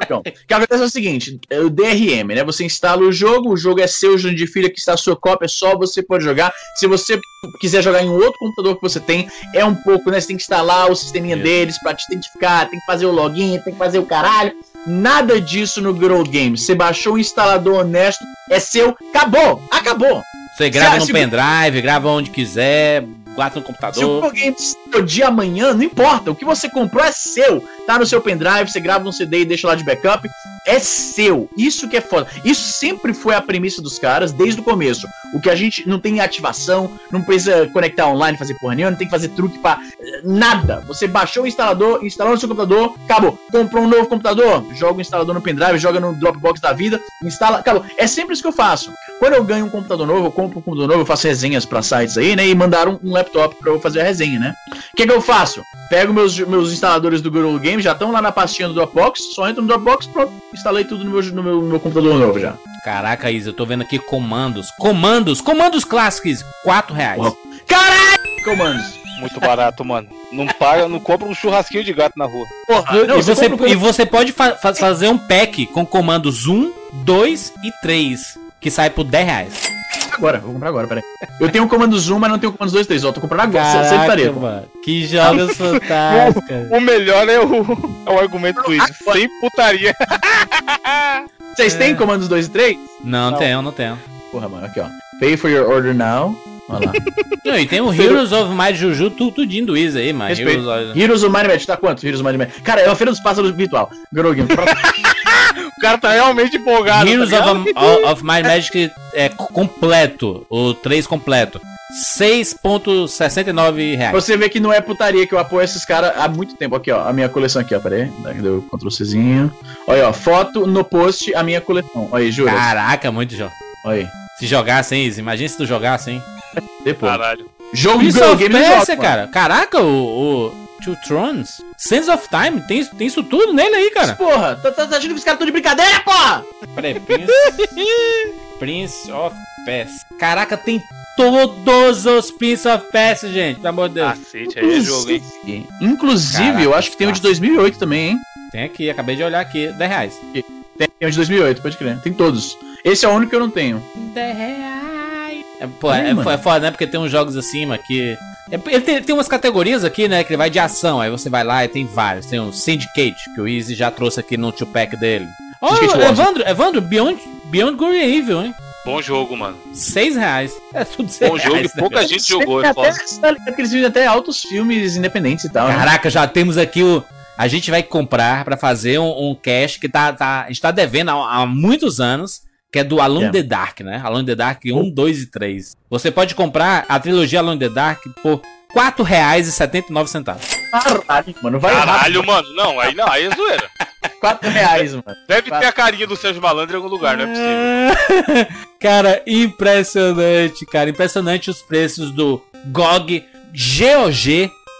Então, o que acontece é o seguinte: é o DRM, né? Você instala o jogo, o jogo é seu, Jurandir de filha que está a sua cópia, só você pode jogar. Se você quiser jogar em um outro computador que você tem, é um pouco, né? Você tem que instalar o sisteminha Isso. deles pra te identificar, tem que fazer o login, tem que fazer o caralho. Nada disso no Grow Games. Você baixou um instalador honesto, é seu, acabou, acabou. Você grava Se- no se- pendrive, grava onde quiser, guarda no Se computador. Games o dia amanhã, não importa. O que você comprou é seu. Tá no seu pendrive, você grava no CD e deixa lá de backup. É seu. Isso que é foda. Isso sempre foi a premissa dos caras desde o começo. O que a gente não tem ativação, não precisa conectar online, fazer porra nenhuma, não tem que fazer truque pra eh, nada. Você baixou o instalador, instalou no seu computador, acabou. Comprou um novo computador, joga o instalador no pendrive, joga no Dropbox da vida, instala, acabou. É sempre isso que eu faço. Quando eu ganho um computador novo, eu compro um computador novo, eu faço resenhas pra sites aí, né? E mandaram um laptop pra eu fazer a resenha, né? O que, que eu faço? Pego meus, meus instaladores do Google Games, já estão lá na pastinha do Dropbox, só entro no Dropbox, pronto, instalei tudo no meu, no meu, no meu computador novo já. Caraca, Isa, eu tô vendo aqui comandos. Comandos, comandos clássicos, 4 reais. Uau. Caralho! Comandos. Muito barato, mano. Não paga, não compra um churrasquinho de gato na rua. Porra, não, e, você, compra e você pode fa- fa- fazer um pack com comandos 1, 2 e 3, que sai por 10 reais. Agora, vou comprar agora, peraí. Eu tenho o comando Zoom, mas não tenho o comando 2, 3, ó, tô comprando agora, sem Caraca, parede. mano. Que jogos fantásticos. O melhor é o, é o argumento do. Agora. Sem putaria. Vocês É. têm comandos 2 e 3? Não, Não. tenho, não tenho. Porra, mano, aqui ó. Pay for your order now. Olha lá. Não, e tem o Heroes of Might Juju, tu, tudinho do Isa aí, mano. Respeito. Heroes of... Heroes of Might Magic, tá quanto? Heroes of Might Magic. Cara, é uma feira dos pássaros virtual. Girl Game. O cara tá realmente empolgado. Heroes tá of, of, Might Magic é co- completo, o 3 completo. 6.69 reais. Você vê que não é putaria que eu apoio esses caras há muito tempo. Aqui, ó. A minha coleção aqui, ó. Pera aí. Cadê o Ctrl Czinho? Olha, ó. Foto no post, a minha coleção. Olha aí, jura. Caraca, muito jogo. Olha aí. Se jogasse, hein, Isa? Imagina se tu jogasse, hein? Depois. Caralho. Jogo Prince of Game Persia, cara. Caraca, o, o Two Thrones. Sands of Time, tem, tem isso tudo nele aí, cara. Porra, tá, tá, tá achando que os caras estão de brincadeira, porra? Peraí, Prince... Prince of Persia. Caraca, tem todos os Prince of Persia, gente. Pelo amor de Deus. Cacete, aí é jogo, hein? Inclusive, Caraca, eu acho que tem o de clássico. 2008 também, hein? Tem aqui, acabei de olhar aqui. 10 reais. Tem o de 2008, pode crer. Tem todos. Esse é o único que eu não tenho. 10 reais. É, pô, é, é foda, né? Porque tem uns jogos acima que. é- ele tem, tem umas categorias aqui, né? Que ele vai de ação. Aí você vai lá e tem vários. Tem o Syndicate, que o Easy já trouxe aqui no 2-pack dele. Ó, Syndicate Wars. Evandro, Evandro, Beyond, Beyond Good and Evil, hein? Bom jogo, mano. 6 reais. É tudo 6 Bom jogo e reais. né, pouca gente jogou, é até, eles vendem até altos filmes independentes e tal, né? Caraca, já temos aqui o. A gente vai comprar pra fazer um, um cash que tá, tá, a gente tá devendo há, há muitos anos, que é do Alone in É. the Dark, né? Alone the Dark 1, 2 e 3. Você pode comprar a trilogia Alone the Dark por R$ 4,79. Caralho, mano. Vai Caralho, mano. Não, aí não, aí é zoeira. 4 reais, mano. Deve ter a carinha do Sérgio Malandro em algum lugar, não é possível. cara, impressionante, cara. Impressionante os preços do GOG,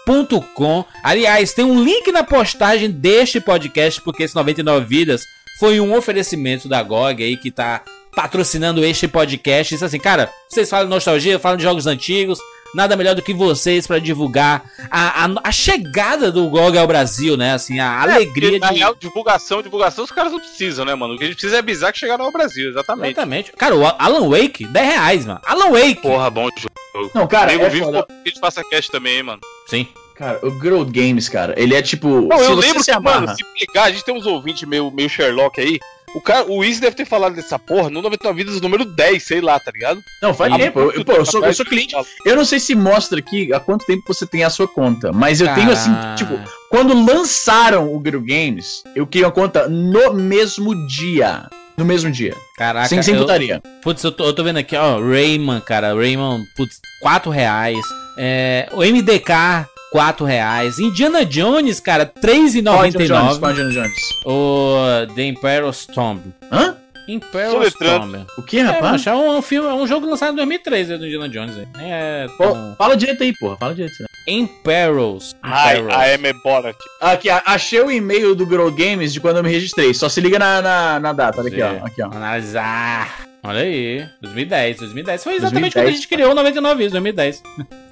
GOG.com. Aliás, tem um link na postagem deste podcast, porque esse 99 Vidas foi um oferecimento da GOG aí que tá patrocinando este podcast. Isso assim, cara, vocês falam de nostalgia, falam de jogos antigos. Nada melhor do que vocês pra divulgar a, a, a chegada do GOG ao Brasil, né? Assim, a alegria Porque, na de. real, divulgação, divulgação, os caras não precisam, né, mano? O que a gente precisa é avisar que chegaram ao Brasil, exatamente. Exatamente. Cara, o Alan Wake, 10 reais, mano. Alan Wake. Porra, bom jogo. Não, cara, Nego é vive foda. que a gente faça cast também, hein, mano. Sim. Cara, o Girl Games, cara, ele é tipo. Não, se eu você lembro se que, mano, se pegar, a gente tem uns ouvintes meio, meio Sherlock aí. O, cara, o Easy deve ter falado dessa porra no 99 Vidas número 10, sei lá, tá ligado? Não, faz Ah, tempo. Eu, eu- pô, eu sou, eu sou cliente. Eu não sei se mostra aqui há quanto tempo você tem a sua conta, mas eu tenho assim, Ah, tipo, quando lançaram o Gru Games, eu criei uma conta no mesmo dia. No mesmo dia. Caraca, sem sem eu, putaria. Putz, eu tô, eu tô vendo aqui, ó, Rayman, cara, Rayman, putz, 4 reais. É, o MDK, 4 reais. Indiana Jones, cara, Qual Indiana Jones? 3,99. Qual Indiana Jones? O The Imperial Tomb. Hã? Imperial Soletrando. Tomb. O que, É, rapaz? macho, é um, filme, é um jogo lançado em 2003 é do Indiana Jones. aí. É, Pô, tão... fala direito aí, porra. Fala direito. né? Imperials. Ai, Imperials. a M Borat. Aqui, a- achei o e-mail do Grow Games de quando eu me registrei. Só se liga na, na, na data. Olha aqui, ó. Aqui, ó. Analisar. Olha aí, 2010, 2010. Foi exatamente 2010, quando a gente criou o 99 vezes, 2010.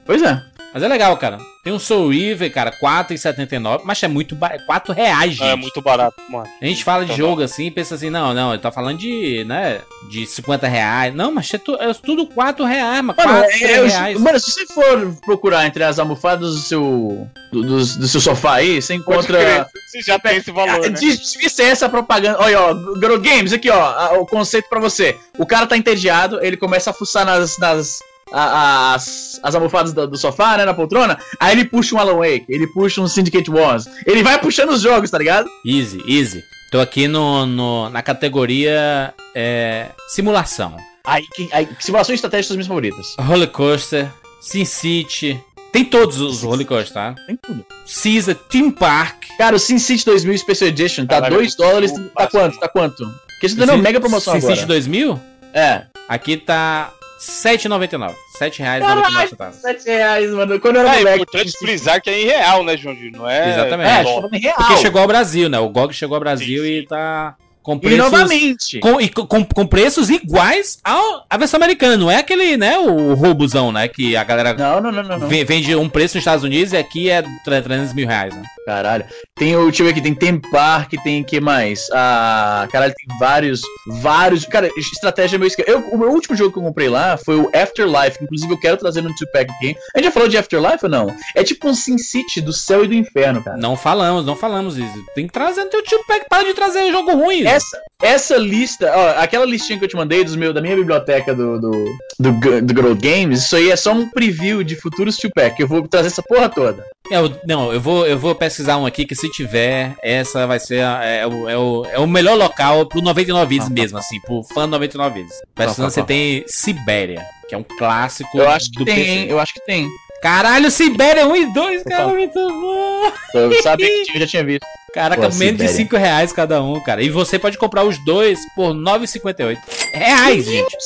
Pois é. Mas é legal, cara. Tem um Soul River, cara, 4,79. Mas é muito barato. 4 reais, gente. É muito barato, mano. A gente fala de Tá jogo assim e pensa assim, não, não, ele tá falando de, né, de 50 reais. Não, mas é, tu- é tudo 4 reais, mas 4 Mano, é, é, reais. mano, se você for procurar entre as almofadas do seu, do, do, do seu sofá aí, você encontra. Você já tem esse valor, Ah, né? diz- Devia ser essa propaganda. Olha, ó, Grow Games, aqui, ó, a- o conceito pra você. O cara tá entediado, ele começa a fuçar nas. nas a- as, as almofadas do, do sofá, né, na poltrona, aí ele puxa um Alan Wake, ele puxa um Syndicate Wars, ele vai puxando os jogos, tá ligado? Easy, easy. Tô aqui no, no- na categoria é, simulação. Aí, que- aí simulações estratégicas são as minhas favoritas. Roller Coaster, Sin City. Tem todos os roller coasters, tá? Tem tudo. Caesar, Team Park. Cara, o Sin City 2000 Special Edition tá Caralho, 2 dólares, tá quanto? Tá quanto? Porque você tá dando mega promoção Sin agora. City 2000? É. Aqui tá 7,99. 7 reais e 99 centavos. 7 reais, mano. Quando eu era É moleque. importante frisar que é em real, né, João Não é. Exatamente. É, falando em real. Porque chegou ao Brasil, né? O GOG chegou ao Brasil Sim, sim. e tá com E preços... novamente. Com, e com, com- preços iguais ao, à versão americana. Não é aquele, né, o roubozão, né? Que a galera Não, não, não, não. não. ve- vende um preço nos Estados Unidos e aqui é 300 mil reais, né? Caralho. Tem o. Ver aqui, tem Tem Park, tem que mais? Ah. Caralho, tem vários. Vários. Cara, estratégia é meu esquema. Eu, o meu último jogo que eu comprei lá foi o Afterlife, que inclusive eu quero trazer no 2-pack aqui. A gente já falou de Afterlife ou não? É tipo um Sin City do céu e do inferno, cara. Não falamos, não falamos isso. Tem que trazer no teu tio pack, para de trazer jogo ruim. Essa, essa lista, ó, aquela listinha que eu te mandei dos meu, da minha biblioteca do, do, do, do Girl Games, isso aí é só um preview de futuros 2-pack. Eu vou trazer essa porra toda. É, eu- não, eu vou, eu vou pesquisar um aqui que se tiver, essa vai ser a- é, o, é, o, é o melhor local pro 99 vezes mesmo, assim, pro fã 99 vezes. Pesquisando, tá, você tá. tem Sibéria, que é um clássico Eu acho que do tem, PC. hein? Eu acho que tem. Caralho, Sibéria 1 e 2, cara, muito bom. Eu sabia que tinha, eu já tinha visto. Caraca, Pô, menos de Sibéria. 5 reais cada um, cara. E você pode comprar os dois por 9,58 reais, gente.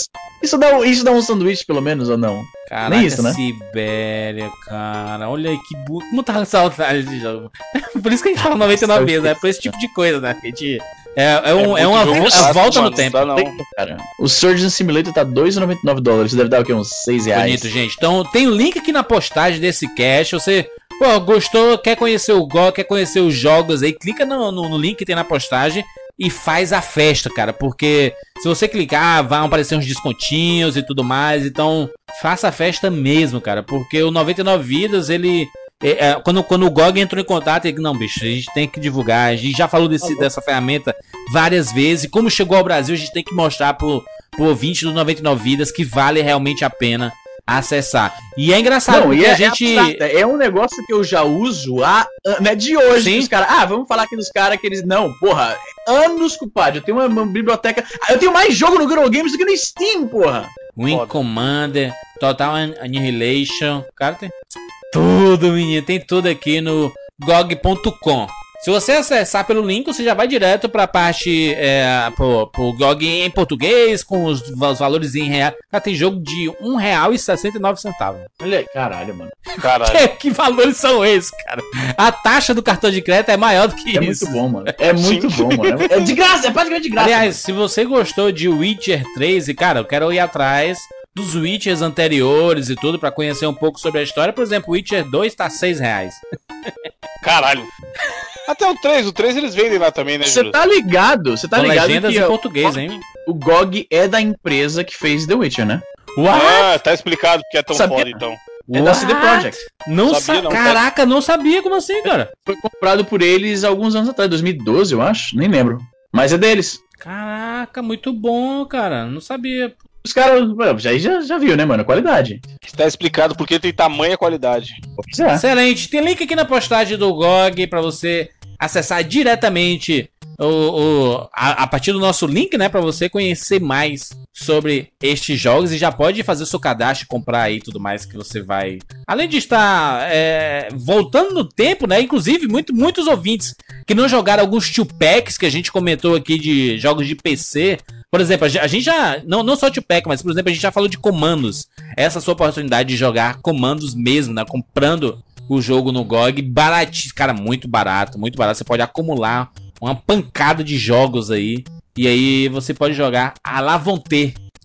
Isso dá, um- isso dá um sanduíche, pelo menos, ou não? Caraca, Nem isso, né? Sibéria, cara. Olha aí que bu... Como tá saudade de jogo. Por isso que a gente fala 99 vezes, né? Por esse tipo de coisa, né? A gente... É, é, um, é, muito uma a volta mano, no tempo. Não dá, não. Cara, o Surgeon Simulator tá 2,99 dólares. Deve dar o quê? Uns 6 reais. Bonito, gente. Então tem o link aqui na postagem desse cast. Você, pô, gostou, quer conhecer o GO, quer conhecer os jogos aí, clica no, no, no link que tem na postagem e faz a festa, cara. Porque se você clicar, vão aparecer uns descontinhos e tudo mais. Então, faça a festa mesmo, cara. Porque o 99 Vidas, ele. É, é, quando, quando o GOG entrou em contato, ele não, bicho, a gente tem que divulgar. A gente já falou desse, dessa ferramenta várias vezes. E como chegou ao Brasil, a gente tem que mostrar pro, pro ouvinte do 99 Vidas que vale realmente a pena acessar. E é engraçado, Não, porque e é, a gente. é, é um negócio que eu já uso há. Não é de hoje. Sim. Os caras. Ah, vamos falar aqui dos caras que eles. Não, porra. Anos, culpado. Eu tenho uma, uma biblioteca. Eu tenho mais jogo no Girl Games do que no Steam, porra. Wing Foda. Commander, Total An- Annihilation. Cara, tem tudo, menino. Tem tudo aqui no gog.com. Se você acessar pelo link, você já vai direto pra parte é, pro, pro GOG em português, com os, os valores em real. Cara, tem jogo de R$ 1,69. Olha, caralho, mano. Caralho. Que, que valores são esses, cara? A taxa do cartão de crédito é maior do que É isso. muito bom, mano. É muito Sim. bom, mano. É de graça, é praticamente de graça. Aliás, se você gostou de Witcher 3, e cara, eu quero ir atrás dos Witchers anteriores e tudo pra conhecer um pouco sobre a história. Por exemplo, Witcher 2 tá 6 reais. Caralho. Até o 3, o 3 eles vendem lá também, né, Você tá ligado? Você tá Com ligado legendas que em português, hein? o GOG é da empresa que fez The Witcher, né? What? Ah, tá explicado porque é tão Sabia? foda, então. É da CD Projekt. Não Sabia sa não, Caraca, não sabia como assim, cara? Foi comprado por eles alguns anos atrás, 2012, eu acho. Nem lembro. Mas é deles. Caraca, muito bom, cara. Não sabia. Os caras, mano, já, já, já viu, né, mano? Qualidade. Está explicado porque tem tamanha qualidade. Pois é. Excelente. Tem link aqui na postagem do GOG pra você acessar diretamente o, o- a, a partir do nosso link, né? Pra você conhecer mais sobre estes jogos e já pode fazer o seu cadastro, comprar aí tudo mais que você vai. Além de estar é, voltando no tempo, né? Inclusive, muito, muitos ouvintes que não jogaram alguns two packs que a gente comentou aqui de jogos de PC. Por exemplo, a gen- a gente já. Não, não só two pack, mas por exemplo, a gente já falou de comandos. Essa é sua oportunidade de jogar comandos mesmo, né? Comprando o jogo no GOG, baratinho, cara, muito barato, muito barato. Você pode acumular uma pancada de jogos aí. E aí você pode jogar a la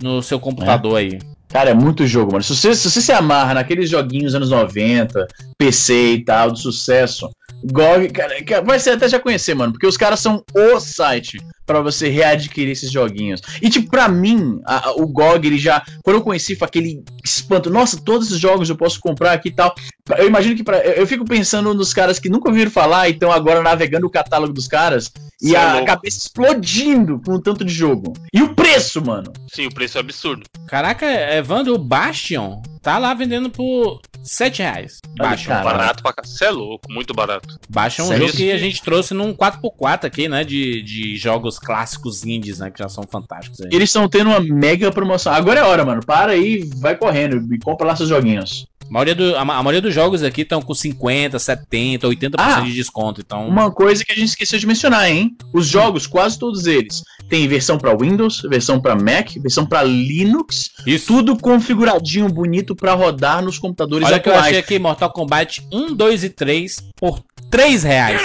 no seu computador aí. Cara, é muito jogo, mano. Se você, se você se amarra naqueles joguinhos anos 90, PC e tal, de sucesso, GOG, cara, vai ser até já conhecer, mano, porque os caras são o site pra você readquirir esses joguinhos. E, tipo, pra mim, a- a- o GOG, ele já, quando eu conheci, foi aquele espanto. Nossa, todos esses jogos eu posso comprar aqui e tal. Eu imagino que pra, eu, eu fico pensando nos caras que nunca ouviram falar e estão agora navegando o catálogo dos caras e é a louco. cabeça explodindo com o tanto de jogo. E o preço, mano. Sim, o preço é absurdo. Caraca, Evandro, o Bastion tá lá vendendo por 7 reais. Cara. Caralho. Barato pra. Você é louco, muito barato. É um Sério? jogo que a gente trouxe num 4x4 aqui, né? De, de jogos clássicos indies, né? Que já são fantásticos aí. Eles estão tendo uma mega promoção. Agora é hora, mano. Para aí, vai correndo e compra lá seus joguinhos. A maioria, do- a, a maioria dos jogos aqui estão com 50, 70, 80% Ah, de desconto. Então, Uma coisa que a gente esqueceu de mencionar, hein? Os jogos, quase todos eles, tem versão pra Windows, versão pra Mac, versão pra Linux, isso. tudo configuradinho, bonito pra rodar nos computadores Olha que eu achei atuais. aqui Mortal Kombat 1, 2 e 3 por 3 reais.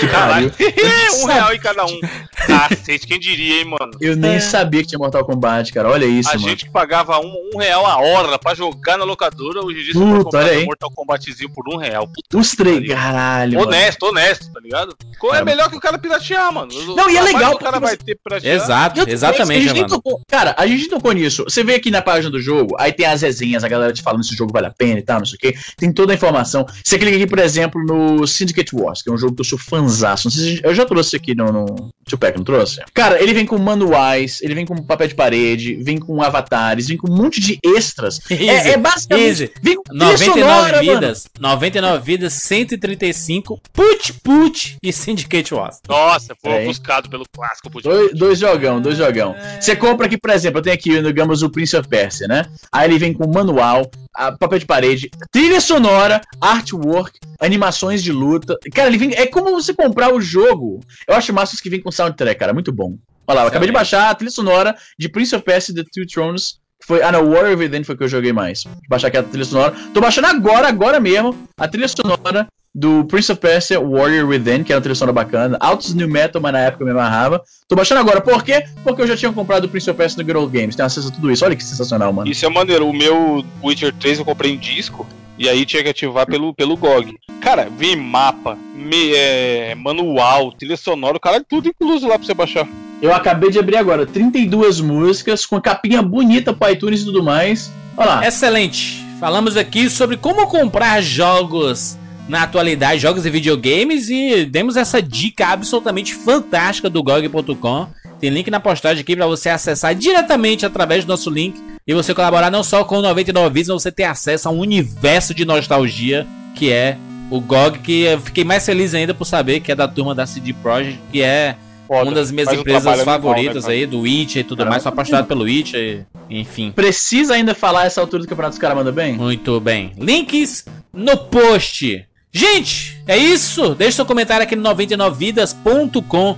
Que pariu. um real em cada um. Cacete, quem diria, hein, mano? Eu nem sabia que tinha Mortal Kombat, cara. Olha isso, a mano. gente que pagava um, um real a hora pra jogar na locadora, hoje em dia você Puta, pode comprar um Mortal Kombatzinho por um real. Puta, Os três, caralho. mano. honesto, honesto, tá ligado? É Cara, melhor que o cara piratear, mano. Não, e é legal O cara vai ter piratear. Exato, exatamente, a gente Evandro. tocou- cara, a gente tocou nisso. Você vê aqui na página do jogo, aí tem as resenhas, a galera te falando se o jogo vale a pena e tal, não sei o quê. Tem toda a informação. Você clica aqui, por exemplo, no Syndicate Wars, que é um jogo que eu sou fanzaço. Não sei se eu já trouxe aqui no, no Tupac, não trouxe? Cara, ele vem com manuais, ele vem com papel de parede, vem com avatares, vem com um monte de extras. É, é basicamente. Easy. Vem com trilha 99 sonora, mano. vidas, 99 vidas, 135, put put e Syndicate Wars. Nossa, foi Peraí. buscado pelo clássico. pô. Dois, dois jogão, dois jogão. Você compra aqui, por exemplo, eu tenho aqui, digamos, o Prince of Persia, né? Aí ele vem com manual, papel de parede, trilha sonora, artwork, animações de luta. Cara, ele vem. É como você comprar o jogo. Eu acho massa que vem com soundtrack, cara. Muito bom. Olha lá, eu acabei de baixar a trilha sonora de Prince of Persia The Two Thrones. Foi, ah, não, Warrior Within foi que eu joguei mais. Vou baixar aqui a trilha sonora. Tô baixando agora, agora mesmo, a trilha sonora do Prince of Persia Warrior Within, que é uma trilha sonora bacana. Altos New Metal, mas na época eu me amarrava. Tô baixando agora, por quê? Porque eu já tinha comprado o Prince of Persia no Good Old Games. Tem acesso a tudo isso. Olha que sensacional, mano. Isso é maneiro. O meu Witcher 3 eu comprei em disco. E aí tinha que ativar pelo, pelo GOG. Cara, vem mapa, me- é, manual, trilha sonora, o cara tudo incluso lá pra você baixar. Eu acabei de abrir agora 32 músicas com capinha bonita pro iTunes e tudo mais. Olha lá. Excelente. Falamos aqui sobre como comprar jogos na atualidade, jogos e videogames e demos essa dica absolutamente fantástica do GOG.com. Tem link na postagem aqui para você acessar diretamente através do nosso link e você colaborar não só com o 99 Vidas, mas você ter acesso a um universo de nostalgia que é o GOG, que eu fiquei mais feliz ainda por saber que é da turma da CD Projekt, que é Foda. uma das minhas Faz empresas favoritas né, cara? aí, do Witcher e tudo Caramba. mais. Sou apaixonado pelo Witcher, enfim. Precisa ainda falar essa altura do campeonato dos caras mandam bem? Muito bem. Links no post. Gente, é isso. Deixe seu comentário aqui no 99vidas.com.br.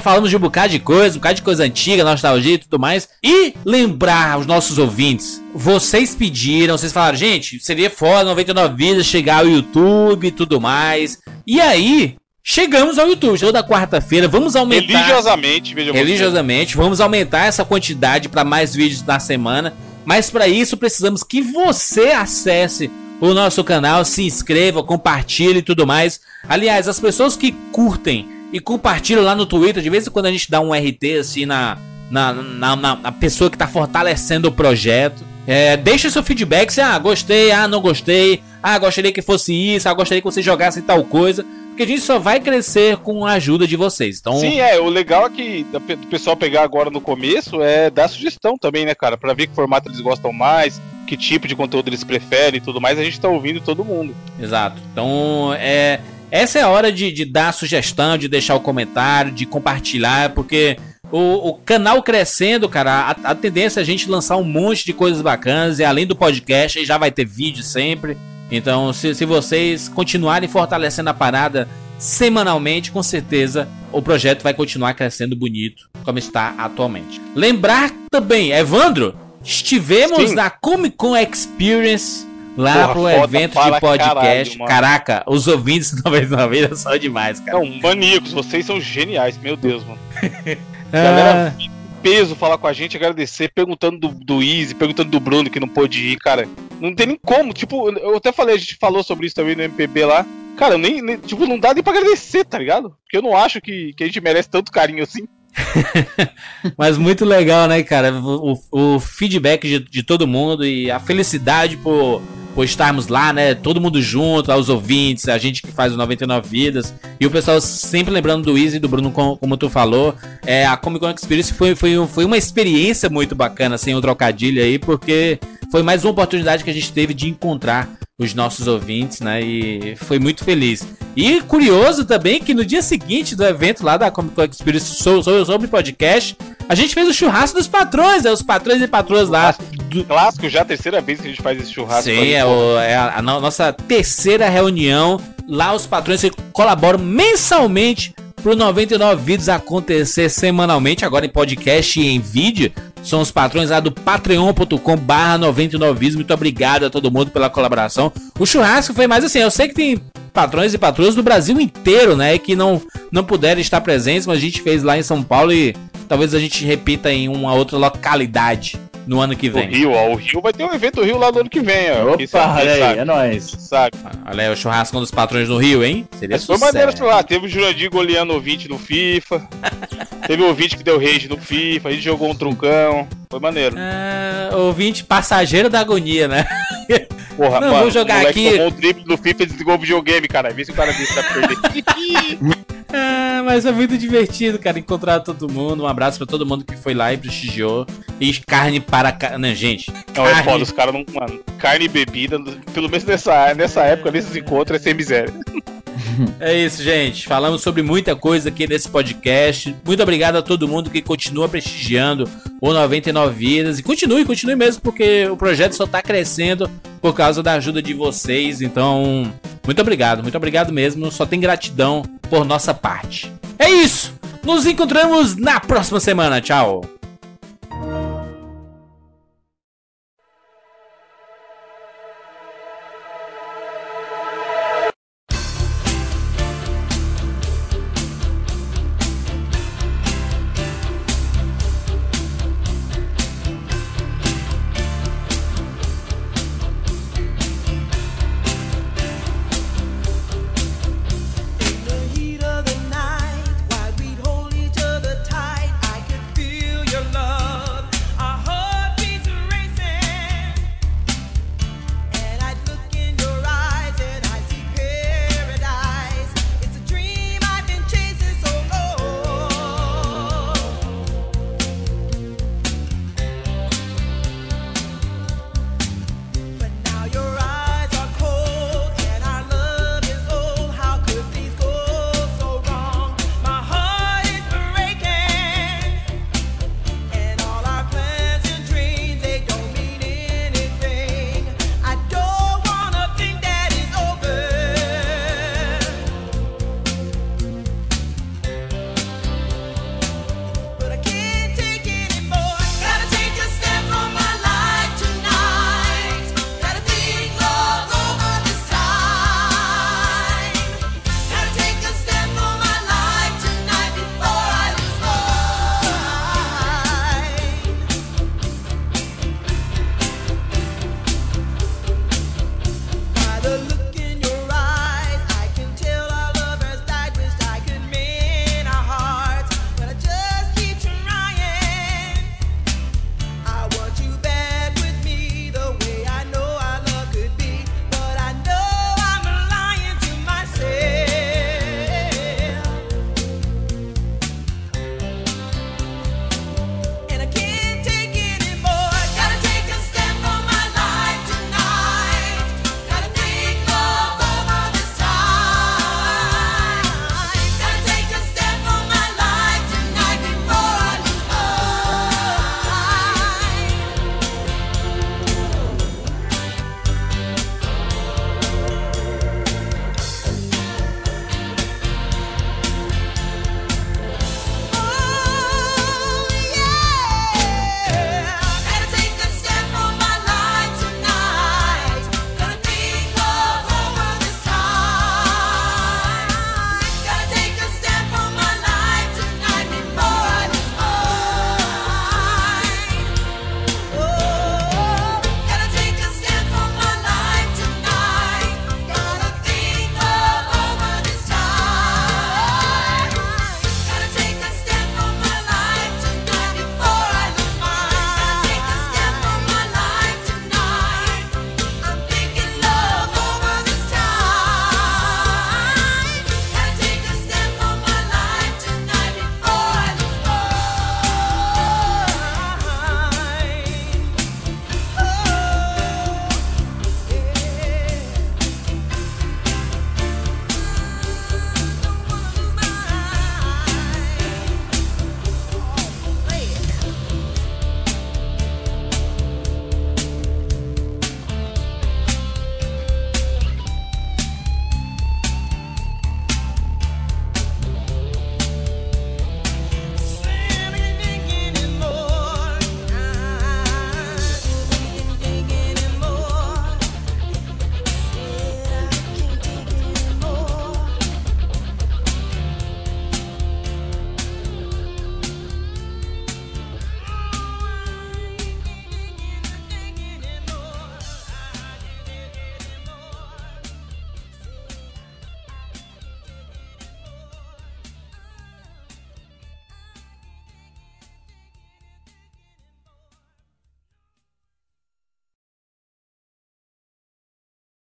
Falamos de um bocado de coisa, um bocado de coisa antiga, nostalgia e tudo mais. E lembrar aos nossos ouvintes: vocês pediram, vocês falaram, gente, seria foda 99 Vidas chegar ao YouTube e tudo mais. E aí, chegamos ao YouTube. Toda quarta-feira, vamos aumentar. Religiosamente, veja. Religiosamente, vamos aumentar essa quantidade para mais vídeos na semana. Mas para isso precisamos que você acesse o nosso canal, se inscreva, compartilhe e tudo mais. Aliás, as pessoas que curtem e compartilham lá no Twitter, de vez em quando a gente dá um RT assim na, na, na, na- pessoa que está fortalecendo o projeto. É, deixa seu feedback se ah, gostei, ah, não gostei, Ah, gostaria que fosse isso, ah, gostaria que você jogasse tal coisa. Porque a gente só vai crescer com a ajuda de vocês. Então, Sim, é, o legal é que do pessoal pegar agora no começo é dar sugestão também, né, cara? Pra ver que formato eles gostam mais, que tipo de conteúdo eles preferem e tudo mais, a gente tá ouvindo todo mundo. Exato. Então, é, essa é a hora de, de dar sugestão, de deixar o comentário, de compartilhar, porque o, o canal crescendo, cara, a, a tendência é a gente lançar um monte de coisas bacanas, e além do podcast, já vai ter vídeo sempre. Então, se, se vocês continuarem fortalecendo a parada semanalmente, com certeza o projeto vai continuar crescendo bonito, como está atualmente. Lembrar também, Evandro, estivemos Sim. na Comic Con Experience lá Porra, pro evento de podcast. caralho. Caraca, os ouvintes do 99 Vidas são demais, cara. Não, maníacos, vocês são geniais, meu Deus, mano. Ah, Galera, peso falar com a gente, agradecer, perguntando do, do Easy, perguntando do Bruno que não pôde ir, cara. Não tem nem como, tipo, eu até falei, a gente falou sobre isso também no MPB lá. Cara, nem, nem- tipo, não dá nem pra agradecer, tá ligado? Porque eu não acho que, que a gente merece tanto carinho assim. Mas muito legal, né, cara? O, o- feedback de, de todo mundo e a felicidade por, por estarmos lá, né? Todo mundo junto, aos ouvintes, a gente que faz o 99 Vidas. E o pessoal sempre lembrando do Easy e do Bruno, como, como tu falou. É, a Comic Con Experience foi, foi, um- foi uma experiência muito bacana, sem o trocadilho aí, porque foi mais uma oportunidade que a gente teve de encontrar os nossos ouvintes, né? E foi muito feliz. E curioso também que no dia seguinte do evento lá da Comic Con Experience so- so- sobre podcast, a gente fez o churrasco dos patrões, né? Os patrões e patroas lá. do- Clássico, já a terceira vez que a gente faz esse churrasco. Sim, é, o- é a, a no- nossa terceira reunião. Lá os patrões que colaboram mensalmente pro 99 vídeos acontecer semanalmente, agora em podcast e em vídeo. São os patrões lá do patreon.com barra 99 vídeos. Muito obrigado a todo mundo pela colaboração. O churrasco foi mais assim, eu sei que tem patrões e patroas do Brasil inteiro, né? Que não, não puderam estar presentes, mas a gente fez lá em São Paulo e talvez a gente repita em uma outra localidade no ano que O vem. Rio, ó. O Rio vai ter um evento Rio lá no ano que vem, ó. Opa, quem olha aí, sabe, é nóis. sabe. Olha aí, o churrasco dos patrões no Rio, hein? Seria Mas foi sucesso. maneiro sei lá. Teve o Jurandir goleando ouvinte no FIFA. teve o ouvinte que deu rage no FIFA. A gente jogou um truncão. Foi maneiro. Ah, ouvinte passageiro da agonia, né? Porra, Não, vou jogar o moleque aqui. tomou um drible no FIFA e desligou o videogame, cara. Vê se o cara desse tá perdendo. Ah, mas é muito divertido, cara, encontrar todo mundo. Um abraço pra todo mundo que foi lá e prestigiou. E carne para. Ca... Não, gente. Não, é carne- foda, os caras não. Mano, carne e bebida, pelo menos nessa, nessa época, nesses encontros, é sem miséria. É isso, gente. Falamos sobre muita coisa aqui nesse podcast. Muito obrigado a todo mundo que continua prestigiando o 99 Vidas. E continue, continue mesmo, porque o projeto só tá crescendo por causa da ajuda de vocês. Então, muito obrigado, muito obrigado mesmo. Só tem gratidão por nossa parte. É isso! Nos encontramos na próxima semana. Tchau!